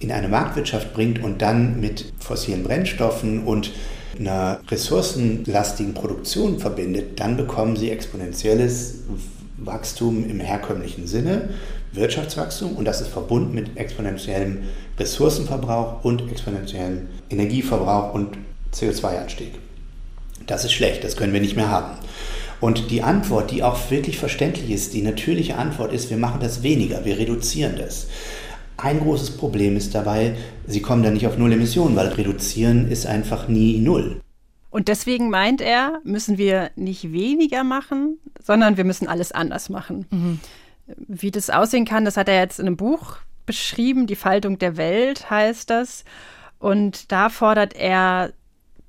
in eine Marktwirtschaft bringt und dann mit fossilen Brennstoffen und einer ressourcenlastigen Produktion verbindet, dann bekommen sie exponentielles Wachstum im herkömmlichen Sinne, Wirtschaftswachstum und das ist verbunden mit exponentiellem Ressourcenverbrauch und exponentiellem Energieverbrauch und CO2-Anstieg. Das ist schlecht, das können wir nicht mehr haben. Und die Antwort, die auch wirklich verständlich ist, die natürliche Antwort ist, wir machen das weniger, wir reduzieren das. Ein großes Problem ist dabei, sie kommen dann nicht auf Null Emissionen, weil reduzieren ist einfach nie Null. Und deswegen meint er, müssen wir nicht weniger machen, sondern wir müssen alles anders machen. Mhm. Wie das aussehen kann, das hat er jetzt in einem Buch beschrieben, Die Faltung der Welt heißt das. Und da fordert er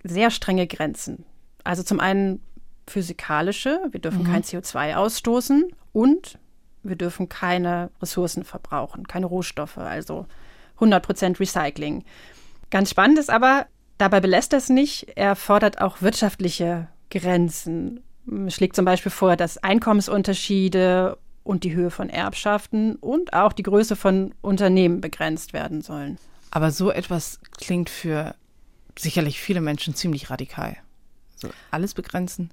sehr strenge Grenzen. Also zum einen physikalische, wir dürfen mhm. kein CO2 ausstoßen und wir dürfen keine Ressourcen verbrauchen, keine Rohstoffe, also 100% Recycling. Ganz spannend ist aber, dabei belässt er es nicht, er fordert auch wirtschaftliche Grenzen, schlägt zum Beispiel vor, dass Einkommensunterschiede und die Höhe von Erbschaften und auch die Größe von Unternehmen begrenzt werden sollen. Aber so etwas klingt für sicherlich viele Menschen ziemlich radikal. Also alles begrenzen.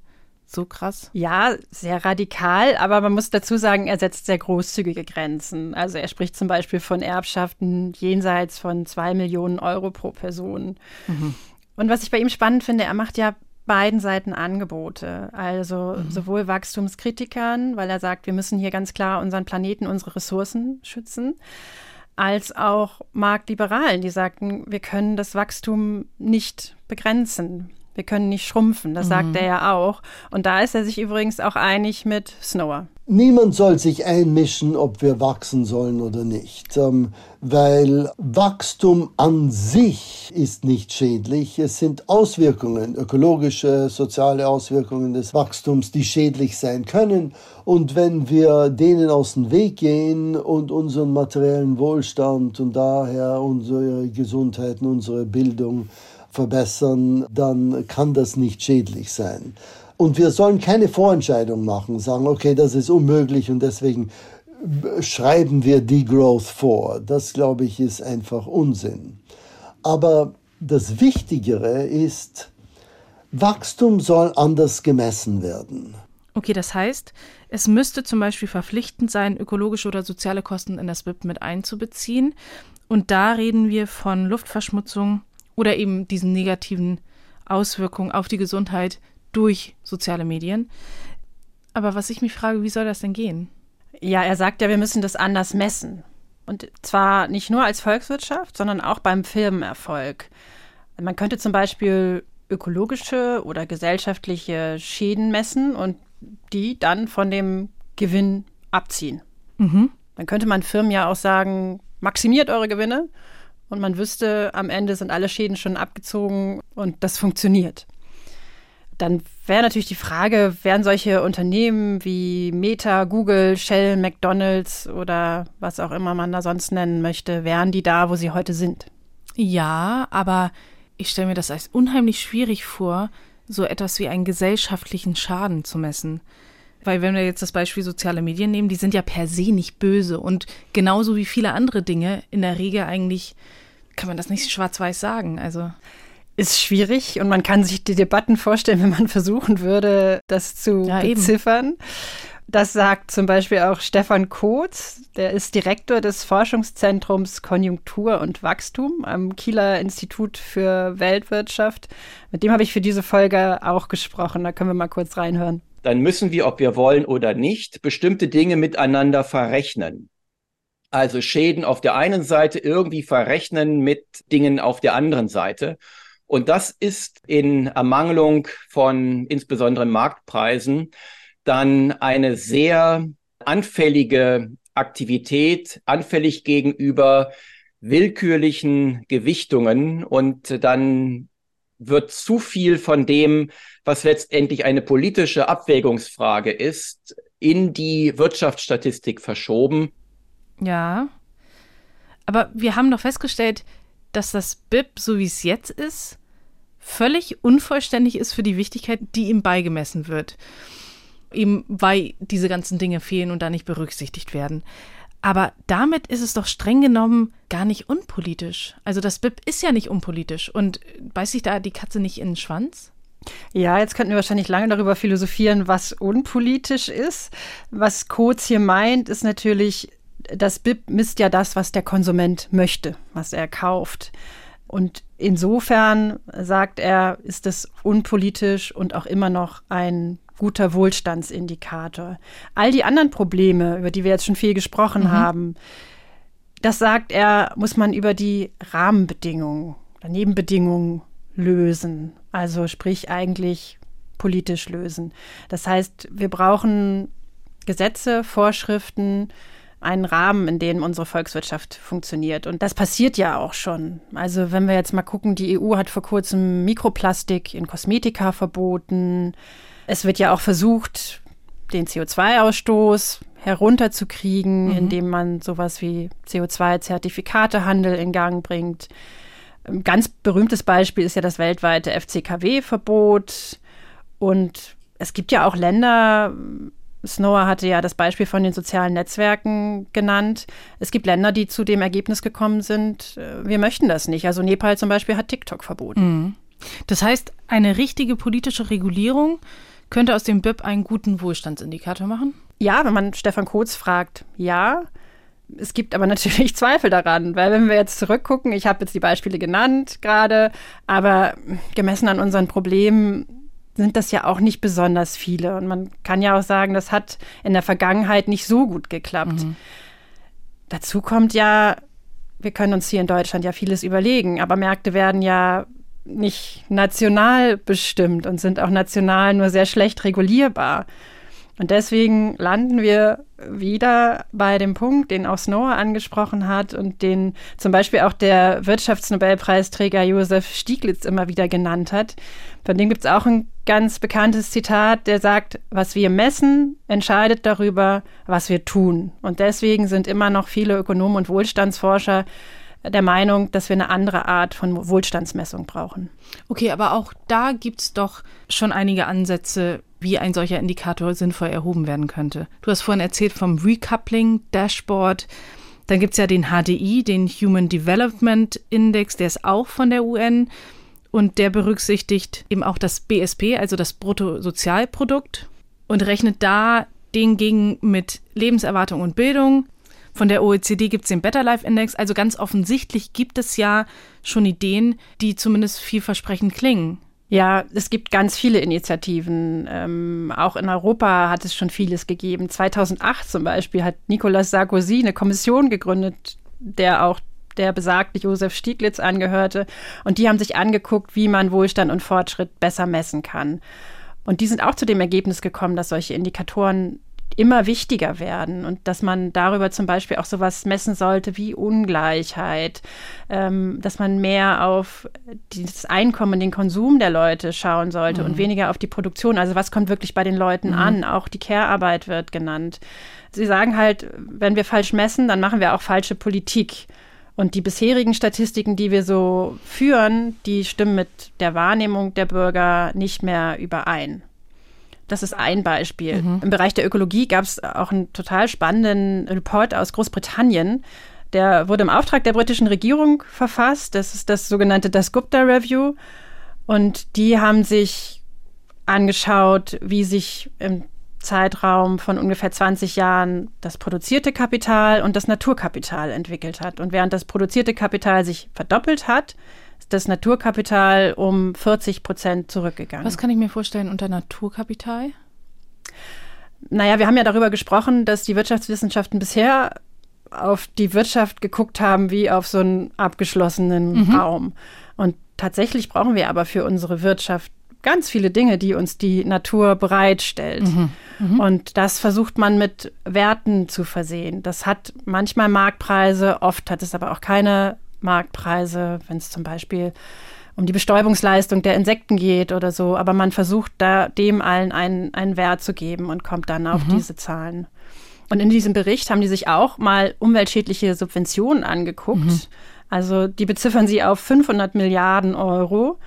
So krass? Ja, sehr radikal, aber man muss dazu sagen, er setzt sehr großzügige Grenzen. Also er spricht zum Beispiel von Erbschaften jenseits von zwei Millionen Euro pro Person. Mhm. Und was ich bei ihm spannend finde, er macht ja beiden Seiten Angebote. Also mhm. sowohl Wachstumskritikern, weil er sagt, wir müssen hier ganz klar unseren Planeten, unsere Ressourcen schützen, als auch Marktliberalen, die sagten, wir können das Wachstum nicht begrenzen. Wir können nicht schrumpfen, das mhm. sagt er ja auch. Und da ist er sich übrigens auch einig mit Snower. Niemand soll sich einmischen, ob wir wachsen sollen oder nicht, ähm, weil Wachstum an sich ist nicht schädlich. Es sind Auswirkungen, ökologische, soziale Auswirkungen des Wachstums, die schädlich sein können. Und wenn wir denen aus dem Weg gehen und unseren materiellen Wohlstand und daher unsere Gesundheit, unsere Bildung verbessern, dann kann das nicht schädlich sein. Und wir sollen keine Vorentscheidung machen, sagen, okay, das ist unmöglich und deswegen schreiben wir Degrowth vor. Das, glaube ich, ist einfach Unsinn. Aber das Wichtigere ist, Wachstum soll anders gemessen werden. Okay, das heißt, es müsste zum Beispiel verpflichtend sein, ökologische oder soziale Kosten in das BIP mit einzubeziehen. Und da reden wir von Luftverschmutzung oder eben diesen negativen Auswirkungen auf die Gesundheit durch soziale Medien. Aber was ich mich frage, wie soll das denn gehen? Ja, er sagt ja, wir müssen das anders messen. Und zwar nicht nur als Volkswirtschaft, sondern auch beim Firmenerfolg. Man könnte zum Beispiel ökologische oder gesellschaftliche Schäden messen und die dann von dem Gewinn abziehen. Mhm. Dann könnte man Firmen ja auch sagen, maximiert eure Gewinne und man wüsste, am Ende sind alle Schäden schon abgezogen und das funktioniert. Dann wäre natürlich die Frage, wären solche Unternehmen wie Meta, Google, Shell, McDonald's oder was auch immer man da sonst nennen möchte, wären die da, wo sie heute sind? Ja, aber ich stelle mir das als unheimlich schwierig vor, so etwas wie einen gesellschaftlichen Schaden zu messen. Weil wenn wir jetzt das Beispiel soziale Medien nehmen, die sind ja per se nicht böse und genauso wie viele andere Dinge in der Regel eigentlich kann man das nicht schwarz-weiß sagen. Also ist schwierig und man kann sich die Debatten vorstellen, wenn man versuchen würde, das zu ja, beziffern. Eben. Das sagt zum Beispiel auch Stefan Kotz, der ist Direktor des Forschungszentrums Konjunktur und Wachstum am Kieler Institut für Weltwirtschaft. Mit dem habe ich für diese Folge auch gesprochen. Da können wir mal kurz reinhören dann müssen wir, ob wir wollen oder nicht, bestimmte Dinge miteinander verrechnen. Also Schäden auf der einen Seite irgendwie verrechnen mit Dingen auf der anderen Seite. Und das ist in Ermangelung von insbesondere Marktpreisen dann eine sehr anfällige Aktivität, anfällig gegenüber willkürlichen Gewichtungen und dann wird zu viel von dem, was letztendlich eine politische Abwägungsfrage ist, in die Wirtschaftsstatistik verschoben. Ja. Aber wir haben doch festgestellt, dass das BIP, so wie es jetzt ist, völlig unvollständig ist für die Wichtigkeit, die ihm beigemessen wird. Eben weil diese ganzen Dinge fehlen und da nicht berücksichtigt werden. Aber damit ist es doch streng genommen gar nicht unpolitisch. Also das BIP ist ja nicht unpolitisch. Und beißt sich da die Katze nicht in den Schwanz? Ja, jetzt könnten wir wahrscheinlich lange darüber philosophieren, was unpolitisch ist. Was Coates hier meint, ist natürlich, das BIP misst ja das, was der Konsument möchte, was er kauft. Und insofern, sagt er, ist es unpolitisch und auch immer noch ein guter Wohlstandsindikator. All die anderen Probleme, über die wir jetzt schon viel gesprochen mhm. haben, das sagt er, muss man über die Rahmenbedingungen oder Nebenbedingungen lösen. Also sprich eigentlich politisch lösen. Das heißt, wir brauchen Gesetze, Vorschriften, einen Rahmen, in dem unsere Volkswirtschaft funktioniert. Und das passiert ja auch schon. Also wenn wir jetzt mal gucken, die EU hat vor kurzem Mikroplastik in Kosmetika verboten. Es wird ja auch versucht, den CO2-Ausstoß herunterzukriegen, mhm. indem man sowas wie CO2-Zertifikatehandel in Gang bringt. Ein ganz berühmtes Beispiel ist ja das weltweite FCKW-Verbot. Und es gibt ja auch Länder, Snower hatte ja das Beispiel von den sozialen Netzwerken genannt. Es gibt Länder, die zu dem Ergebnis gekommen sind, äh, wir möchten das nicht. Also Nepal zum Beispiel hat TikTok verboten. Mhm. Das heißt, eine richtige politische Regulierung könnte aus dem BIP einen guten Wohlstandsindikator machen? Ja, wenn man Stefan Kotz fragt, ja. Es gibt aber natürlich Zweifel daran, weil wenn wir jetzt zurückgucken, ich habe jetzt die Beispiele genannt gerade, aber gemessen an unseren Problemen sind das ja auch nicht besonders viele. Und man kann ja auch sagen, das hat in der Vergangenheit nicht so gut geklappt. Mhm. Dazu kommt ja, wir können uns hier in Deutschland ja vieles überlegen, aber Märkte werden ja nicht national bestimmt und sind auch national nur sehr schlecht regulierbar. Und deswegen landen wir wieder bei dem Punkt, den auch Snow angesprochen hat und den zum Beispiel auch der Wirtschaftsnobelpreisträger Josef Stieglitz immer wieder genannt hat. Von dem gibt es auch ein ganz bekanntes Zitat, der sagt, was wir messen, entscheidet darüber, was wir tun. Und deswegen sind immer noch viele Ökonomen und Wohlstandsforscher der Meinung, dass wir eine andere Art von Wohlstandsmessung brauchen. Okay, aber auch da gibt es doch schon einige Ansätze, wie ein solcher Indikator sinnvoll erhoben werden könnte. Du hast vorhin erzählt vom Recoupling Dashboard. Dann gibt es ja den HDI, den Human Development Index, der ist auch von der UN und der berücksichtigt eben auch das BSP, also das Bruttosozialprodukt und rechnet da den gegen mit Lebenserwartung und Bildung, von der OECD gibt es den Better Life Index. Also ganz offensichtlich gibt es ja schon Ideen, die zumindest vielversprechend klingen. Ja, es gibt ganz viele Initiativen. Ähm, auch in Europa hat es schon vieles gegeben. 2008 zum Beispiel hat Nicolas Sarkozy eine Kommission gegründet, der auch der besagte Josef Stieglitz angehörte. Und die haben sich angeguckt, wie man Wohlstand und Fortschritt besser messen kann. Und die sind auch zu dem Ergebnis gekommen, dass solche Indikatoren immer wichtiger werden und dass man darüber zum Beispiel auch sowas messen sollte wie Ungleichheit, ähm, dass man mehr auf das Einkommen, den Konsum der Leute schauen sollte mhm. und weniger auf die Produktion. Also was kommt wirklich bei den Leuten mhm. an? Auch die Care-Arbeit wird genannt. Sie sagen halt, wenn wir falsch messen, dann machen wir auch falsche Politik. Und die bisherigen Statistiken, die wir so führen, die stimmen mit der Wahrnehmung der Bürger nicht mehr überein. Das ist ein Beispiel. Mhm. Im Bereich der Ökologie gab es auch einen total spannenden Report aus Großbritannien. Der wurde im Auftrag der britischen Regierung verfasst. Das ist das sogenannte Das Gupta Review. Und die haben sich angeschaut, wie sich im Zeitraum von ungefähr 20 Jahren das produzierte Kapital und das Naturkapital entwickelt hat. Und während das produzierte Kapital sich verdoppelt hat, das Naturkapital um 40 Prozent zurückgegangen. Was kann ich mir vorstellen unter Naturkapital? Naja, wir haben ja darüber gesprochen, dass die Wirtschaftswissenschaften bisher auf die Wirtschaft geguckt haben wie auf so einen abgeschlossenen mhm. Raum. Und tatsächlich brauchen wir aber für unsere Wirtschaft ganz viele Dinge, die uns die Natur bereitstellt. Mhm. Mhm. Und das versucht man mit Werten zu versehen. Das hat manchmal Marktpreise, oft hat es aber auch keine Marktpreise, wenn es zum Beispiel um die Bestäubungsleistung der Insekten geht oder so. Aber man versucht da dem allen einen, einen Wert zu geben und kommt dann auf mhm. diese Zahlen. Und in diesem Bericht haben die sich auch mal umweltschädliche Subventionen angeguckt. Mhm. Also die beziffern sie auf 500 Milliarden Euro.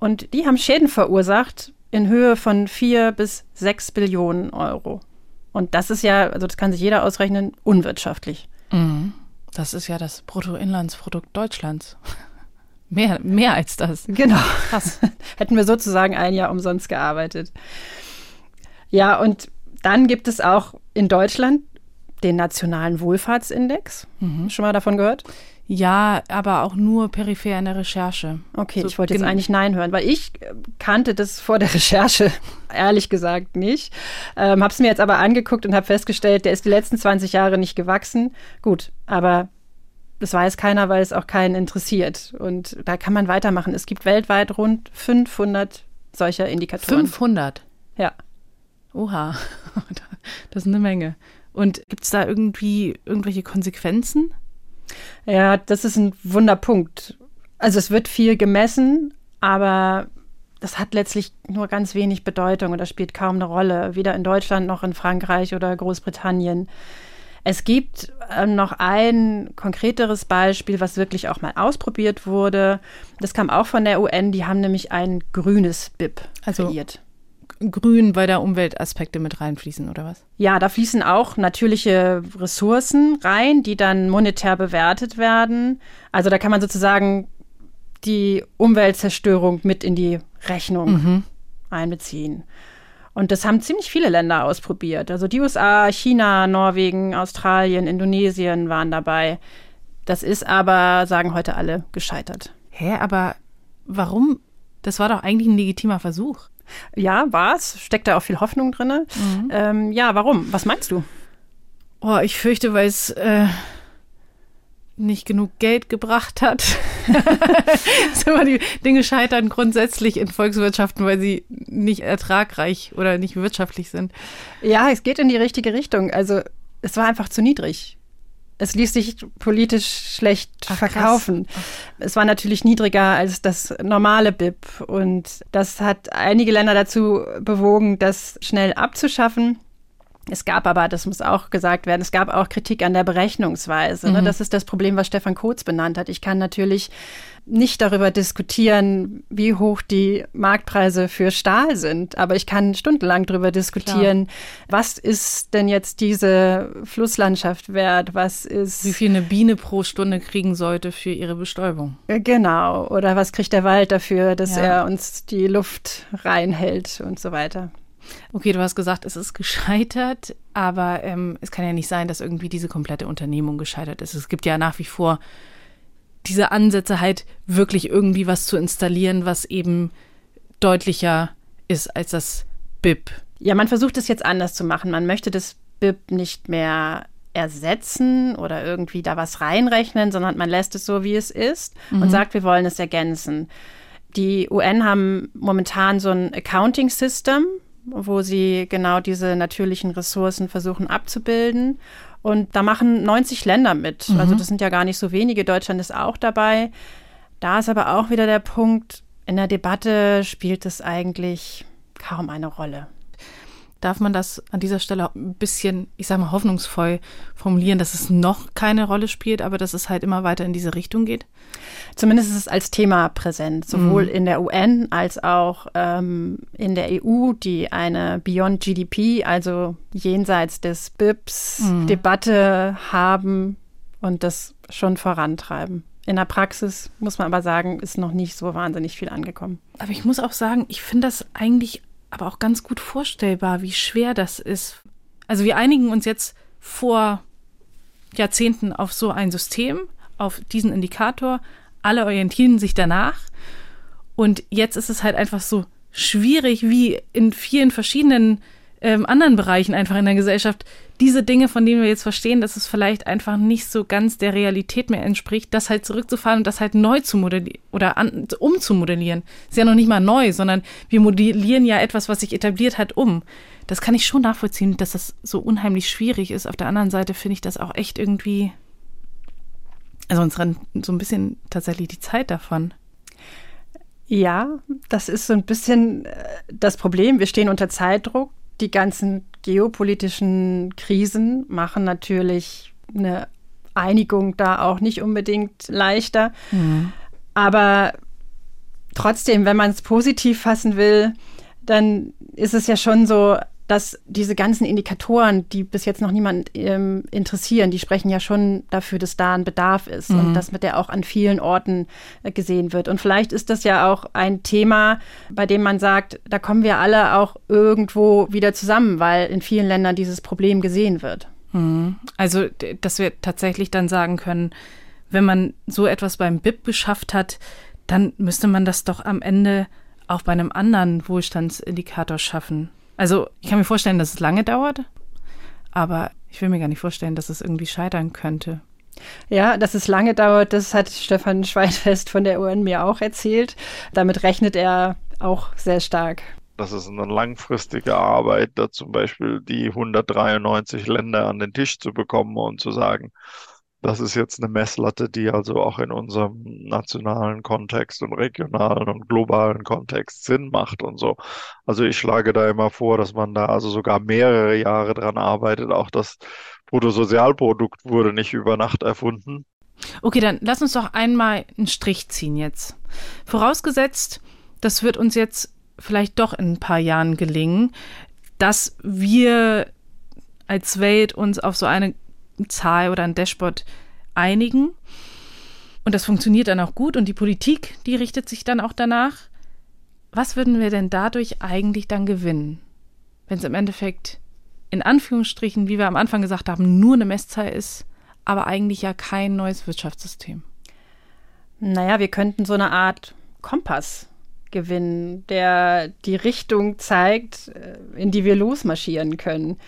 Und die haben Schäden verursacht in Höhe von 4 bis 6 Billionen Euro. Und das ist ja, also das kann sich jeder ausrechnen, unwirtschaftlich. Mhm. Das ist ja das Bruttoinlandsprodukt Deutschlands. mehr, mehr als das. Genau. Krass. Hätten wir sozusagen ein Jahr umsonst gearbeitet. Ja, und dann gibt es auch in Deutschland den Nationalen Wohlfahrtsindex. Mhm. Schon mal davon gehört? Ja, aber auch nur peripher in der Recherche. Okay, so, ich wollte jetzt eigentlich Nein hören, weil ich äh, kannte das vor der Recherche ehrlich gesagt nicht. Ähm, habe es mir jetzt aber angeguckt und habe festgestellt, der ist die letzten 20 Jahre nicht gewachsen. Gut, aber das weiß keiner, weil es auch keinen interessiert. Und da kann man weitermachen. Es gibt weltweit rund 500 solcher Indikatoren. 500? Ja. Oha, das ist eine Menge. Und gibt es da irgendwie irgendwelche Konsequenzen? Ja, das ist ein Wunderpunkt. Also es wird viel gemessen, aber das hat letztlich nur ganz wenig Bedeutung und das spielt kaum eine Rolle, weder in Deutschland noch in Frankreich oder Großbritannien. Es gibt äh, noch ein konkreteres Beispiel, was wirklich auch mal ausprobiert wurde. Das kam auch von der UN. Die haben nämlich ein grünes BIP also kreiert. Grün, weil da Umweltaspekte mit reinfließen oder was? Ja, da fließen auch natürliche Ressourcen rein, die dann monetär bewertet werden. Also da kann man sozusagen die Umweltzerstörung mit in die Rechnung mhm. einbeziehen. Und das haben ziemlich viele Länder ausprobiert. Also die USA, China, Norwegen, Australien, Indonesien waren dabei. Das ist aber, sagen heute alle, gescheitert. Hä, aber warum? Das war doch eigentlich ein legitimer Versuch. Ja, war es. Steckt da auch viel Hoffnung drin. Mhm. Ähm, ja, warum? Was meinst du? Oh, ich fürchte, weil es äh, nicht genug Geld gebracht hat. so, die Dinge scheitern grundsätzlich in Volkswirtschaften, weil sie nicht ertragreich oder nicht wirtschaftlich sind. Ja, es geht in die richtige Richtung. Also es war einfach zu niedrig. Es ließ sich politisch schlecht Ach, verkaufen. Es war natürlich niedriger als das normale BIP und das hat einige Länder dazu bewogen, das schnell abzuschaffen. Es gab aber, das muss auch gesagt werden, es gab auch Kritik an der Berechnungsweise. Ne? Mhm. Das ist das Problem, was Stefan Kotz benannt hat. Ich kann natürlich nicht darüber diskutieren, wie hoch die Marktpreise für Stahl sind, aber ich kann stundenlang darüber diskutieren, Klar. was ist denn jetzt diese Flusslandschaft wert, was ist... Wie viel eine Biene pro Stunde kriegen sollte für ihre Bestäubung. Äh, genau, oder was kriegt der Wald dafür, dass ja. er uns die Luft reinhält und so weiter. Okay, du hast gesagt, es ist gescheitert, aber ähm, es kann ja nicht sein, dass irgendwie diese komplette Unternehmung gescheitert ist. Es gibt ja nach wie vor diese Ansätze halt wirklich irgendwie was zu installieren, was eben deutlicher ist als das BIP. Ja, man versucht es jetzt anders zu machen. Man möchte das BIP nicht mehr ersetzen oder irgendwie da was reinrechnen, sondern man lässt es so, wie es ist mhm. und sagt, wir wollen es ergänzen. Die UN haben momentan so ein Accounting System, wo sie genau diese natürlichen Ressourcen versuchen abzubilden. Und da machen 90 Länder mit. Mhm. Also das sind ja gar nicht so wenige. Deutschland ist auch dabei. Da ist aber auch wieder der Punkt, in der Debatte spielt es eigentlich kaum eine Rolle darf man das an dieser Stelle ein bisschen, ich sage mal, hoffnungsvoll formulieren, dass es noch keine Rolle spielt, aber dass es halt immer weiter in diese Richtung geht? Zumindest ist es als Thema präsent, sowohl mhm. in der UN als auch ähm, in der EU, die eine Beyond GDP, also jenseits des BIPs, mhm. Debatte haben und das schon vorantreiben. In der Praxis muss man aber sagen, ist noch nicht so wahnsinnig viel angekommen. Aber ich muss auch sagen, ich finde das eigentlich aber auch ganz gut vorstellbar, wie schwer das ist. Also wir einigen uns jetzt vor Jahrzehnten auf so ein System, auf diesen Indikator. Alle orientieren sich danach. Und jetzt ist es halt einfach so schwierig, wie in vielen verschiedenen ähm, anderen Bereichen einfach in der Gesellschaft, diese Dinge, von denen wir jetzt verstehen, dass es vielleicht einfach nicht so ganz der Realität mehr entspricht, das halt zurückzufahren und das halt neu zu modellieren oder an, umzumodellieren. Ist ja noch nicht mal neu, sondern wir modellieren ja etwas, was sich etabliert hat, um. Das kann ich schon nachvollziehen, dass das so unheimlich schwierig ist. Auf der anderen Seite finde ich das auch echt irgendwie. Also uns rennt so ein bisschen tatsächlich die Zeit davon. Ja, das ist so ein bisschen äh, das Problem. Wir stehen unter Zeitdruck die ganzen geopolitischen Krisen machen natürlich eine Einigung da auch nicht unbedingt leichter. Mhm. Aber trotzdem, wenn man es positiv fassen will, dann ist es ja schon so, dass diese ganzen Indikatoren, die bis jetzt noch niemand ähm, interessieren, die sprechen ja schon dafür, dass da ein Bedarf ist mhm. und dass mit der auch an vielen Orten äh, gesehen wird. Und vielleicht ist das ja auch ein Thema, bei dem man sagt, da kommen wir alle auch irgendwo wieder zusammen, weil in vielen Ländern dieses Problem gesehen wird. Mhm. Also, dass wir tatsächlich dann sagen können, wenn man so etwas beim BIP geschafft hat, dann müsste man das doch am Ende auch bei einem anderen Wohlstandsindikator schaffen. Also ich kann mir vorstellen, dass es lange dauert, aber ich will mir gar nicht vorstellen, dass es irgendwie scheitern könnte. Ja, dass es lange dauert, das hat Stefan Schweinfest von der UN mir auch erzählt. Damit rechnet er auch sehr stark. Das ist eine langfristige Arbeit, da zum Beispiel die 193 Länder an den Tisch zu bekommen und zu sagen, das ist jetzt eine Messlatte, die also auch in unserem nationalen Kontext und regionalen und globalen Kontext Sinn macht und so. Also ich schlage da immer vor, dass man da also sogar mehrere Jahre dran arbeitet. Auch das Bruttosozialprodukt wurde nicht über Nacht erfunden. Okay, dann lass uns doch einmal einen Strich ziehen jetzt. Vorausgesetzt, das wird uns jetzt vielleicht doch in ein paar Jahren gelingen, dass wir als Welt uns auf so eine Zahl oder ein Dashboard einigen. Und das funktioniert dann auch gut und die Politik, die richtet sich dann auch danach. Was würden wir denn dadurch eigentlich dann gewinnen, wenn es im Endeffekt in Anführungsstrichen, wie wir am Anfang gesagt haben, nur eine Messzahl ist, aber eigentlich ja kein neues Wirtschaftssystem? Naja, wir könnten so eine Art Kompass gewinnen, der die Richtung zeigt, äh, in die wir losmarschieren können.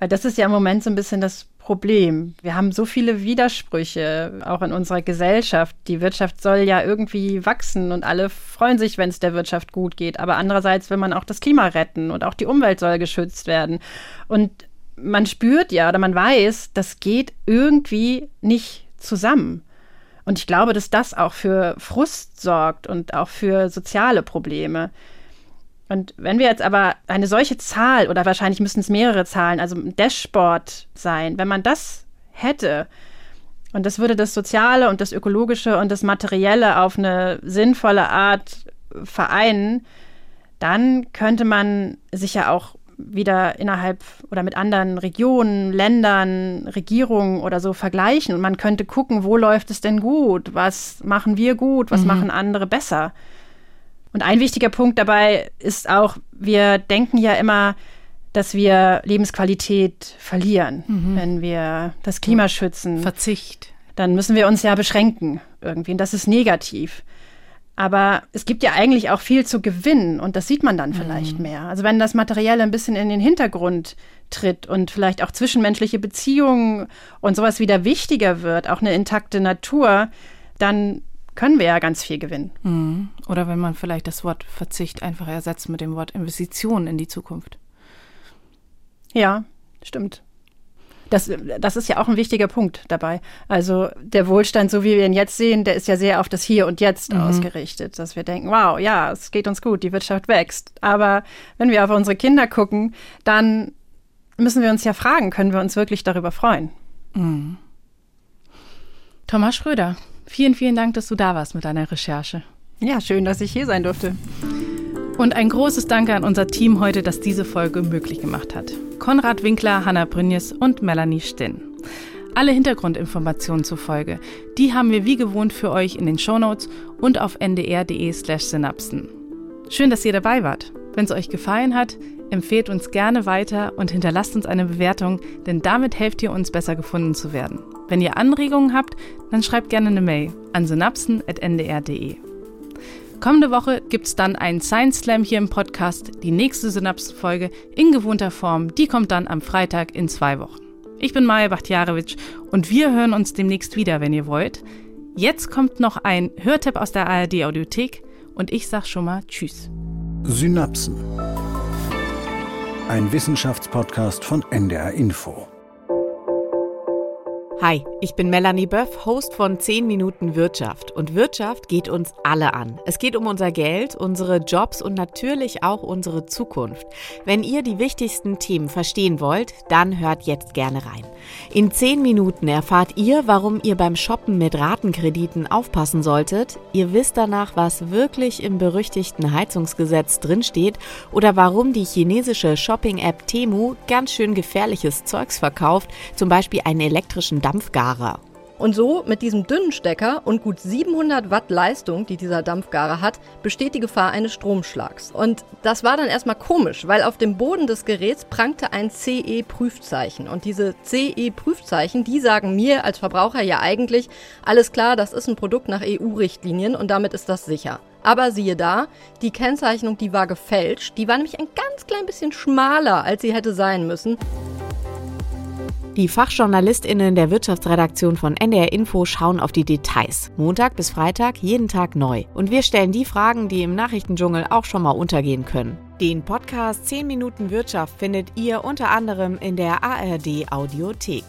Das ist ja im Moment so ein bisschen das Problem. Wir haben so viele Widersprüche, auch in unserer Gesellschaft. Die Wirtschaft soll ja irgendwie wachsen und alle freuen sich, wenn es der Wirtschaft gut geht. Aber andererseits will man auch das Klima retten und auch die Umwelt soll geschützt werden. Und man spürt ja oder man weiß, das geht irgendwie nicht zusammen. Und ich glaube, dass das auch für Frust sorgt und auch für soziale Probleme. Und wenn wir jetzt aber eine solche Zahl, oder wahrscheinlich müssen es mehrere Zahlen, also ein Dashboard sein, wenn man das hätte, und das würde das Soziale und das Ökologische und das Materielle auf eine sinnvolle Art vereinen, dann könnte man sich ja auch wieder innerhalb oder mit anderen Regionen, Ländern, Regierungen oder so vergleichen. Und man könnte gucken, wo läuft es denn gut? Was machen wir gut? Was mhm. machen andere besser? Und ein wichtiger Punkt dabei ist auch, wir denken ja immer, dass wir Lebensqualität verlieren, mhm. wenn wir das Klima schützen. Verzicht. Dann müssen wir uns ja beschränken irgendwie. Und das ist negativ. Aber es gibt ja eigentlich auch viel zu gewinnen und das sieht man dann vielleicht mhm. mehr. Also wenn das Materielle ein bisschen in den Hintergrund tritt und vielleicht auch zwischenmenschliche Beziehungen und sowas wieder wichtiger wird, auch eine intakte Natur, dann können wir ja ganz viel gewinnen. Mhm. Oder wenn man vielleicht das Wort Verzicht einfach ersetzt mit dem Wort Investition in die Zukunft. Ja, stimmt. Das, das ist ja auch ein wichtiger Punkt dabei. Also der Wohlstand, so wie wir ihn jetzt sehen, der ist ja sehr auf das Hier und Jetzt mhm. ausgerichtet, dass wir denken, wow, ja, es geht uns gut, die Wirtschaft wächst. Aber wenn wir auf unsere Kinder gucken, dann müssen wir uns ja fragen, können wir uns wirklich darüber freuen? Mhm. Thomas Schröder, vielen, vielen Dank, dass du da warst mit deiner Recherche. Ja, schön, dass ich hier sein durfte. Und ein großes Danke an unser Team heute, das diese Folge möglich gemacht hat. Konrad Winkler, Hanna Brünjes und Melanie Stinn. Alle Hintergrundinformationen zur Folge, die haben wir wie gewohnt für euch in den Shownotes und auf ndr.de slash synapsen. Schön, dass ihr dabei wart. Wenn es euch gefallen hat, empfehlt uns gerne weiter und hinterlasst uns eine Bewertung, denn damit helft ihr uns besser gefunden zu werden. Wenn ihr Anregungen habt, dann schreibt gerne eine Mail an synapsen.ndr.de. Kommende Woche gibt es dann einen Science Slam hier im Podcast. Die nächste Synapsen-Folge in gewohnter Form, die kommt dann am Freitag in zwei Wochen. Ich bin Maja Bachtjarewitsch und wir hören uns demnächst wieder, wenn ihr wollt. Jetzt kommt noch ein Hörtipp aus der ARD Audiothek und ich sag schon mal Tschüss. Synapsen. Ein Wissenschaftspodcast von NDR Info. Hi, ich bin Melanie Böff, Host von 10 Minuten Wirtschaft. Und Wirtschaft geht uns alle an. Es geht um unser Geld, unsere Jobs und natürlich auch unsere Zukunft. Wenn ihr die wichtigsten Themen verstehen wollt, dann hört jetzt gerne rein. In 10 Minuten erfahrt ihr, warum ihr beim Shoppen mit Ratenkrediten aufpassen solltet. Ihr wisst danach, was wirklich im berüchtigten Heizungsgesetz drinsteht oder warum die chinesische Shopping-App Temu ganz schön gefährliches Zeugs verkauft, zum Beispiel einen elektrischen Dampf Dampfgarer. Und so mit diesem dünnen Stecker und gut 700 Watt Leistung, die dieser Dampfgarer hat, besteht die Gefahr eines Stromschlags. Und das war dann erstmal komisch, weil auf dem Boden des Geräts prangte ein CE-Prüfzeichen. Und diese CE-Prüfzeichen, die sagen mir als Verbraucher ja eigentlich, alles klar, das ist ein Produkt nach EU-Richtlinien und damit ist das sicher. Aber siehe da, die Kennzeichnung, die war gefälscht. Die war nämlich ein ganz klein bisschen schmaler, als sie hätte sein müssen. Die FachjournalistInnen der Wirtschaftsredaktion von NDR Info schauen auf die Details. Montag bis Freitag jeden Tag neu. Und wir stellen die Fragen, die im Nachrichtendschungel auch schon mal untergehen können. Den Podcast 10 Minuten Wirtschaft findet ihr unter anderem in der ARD Audiothek.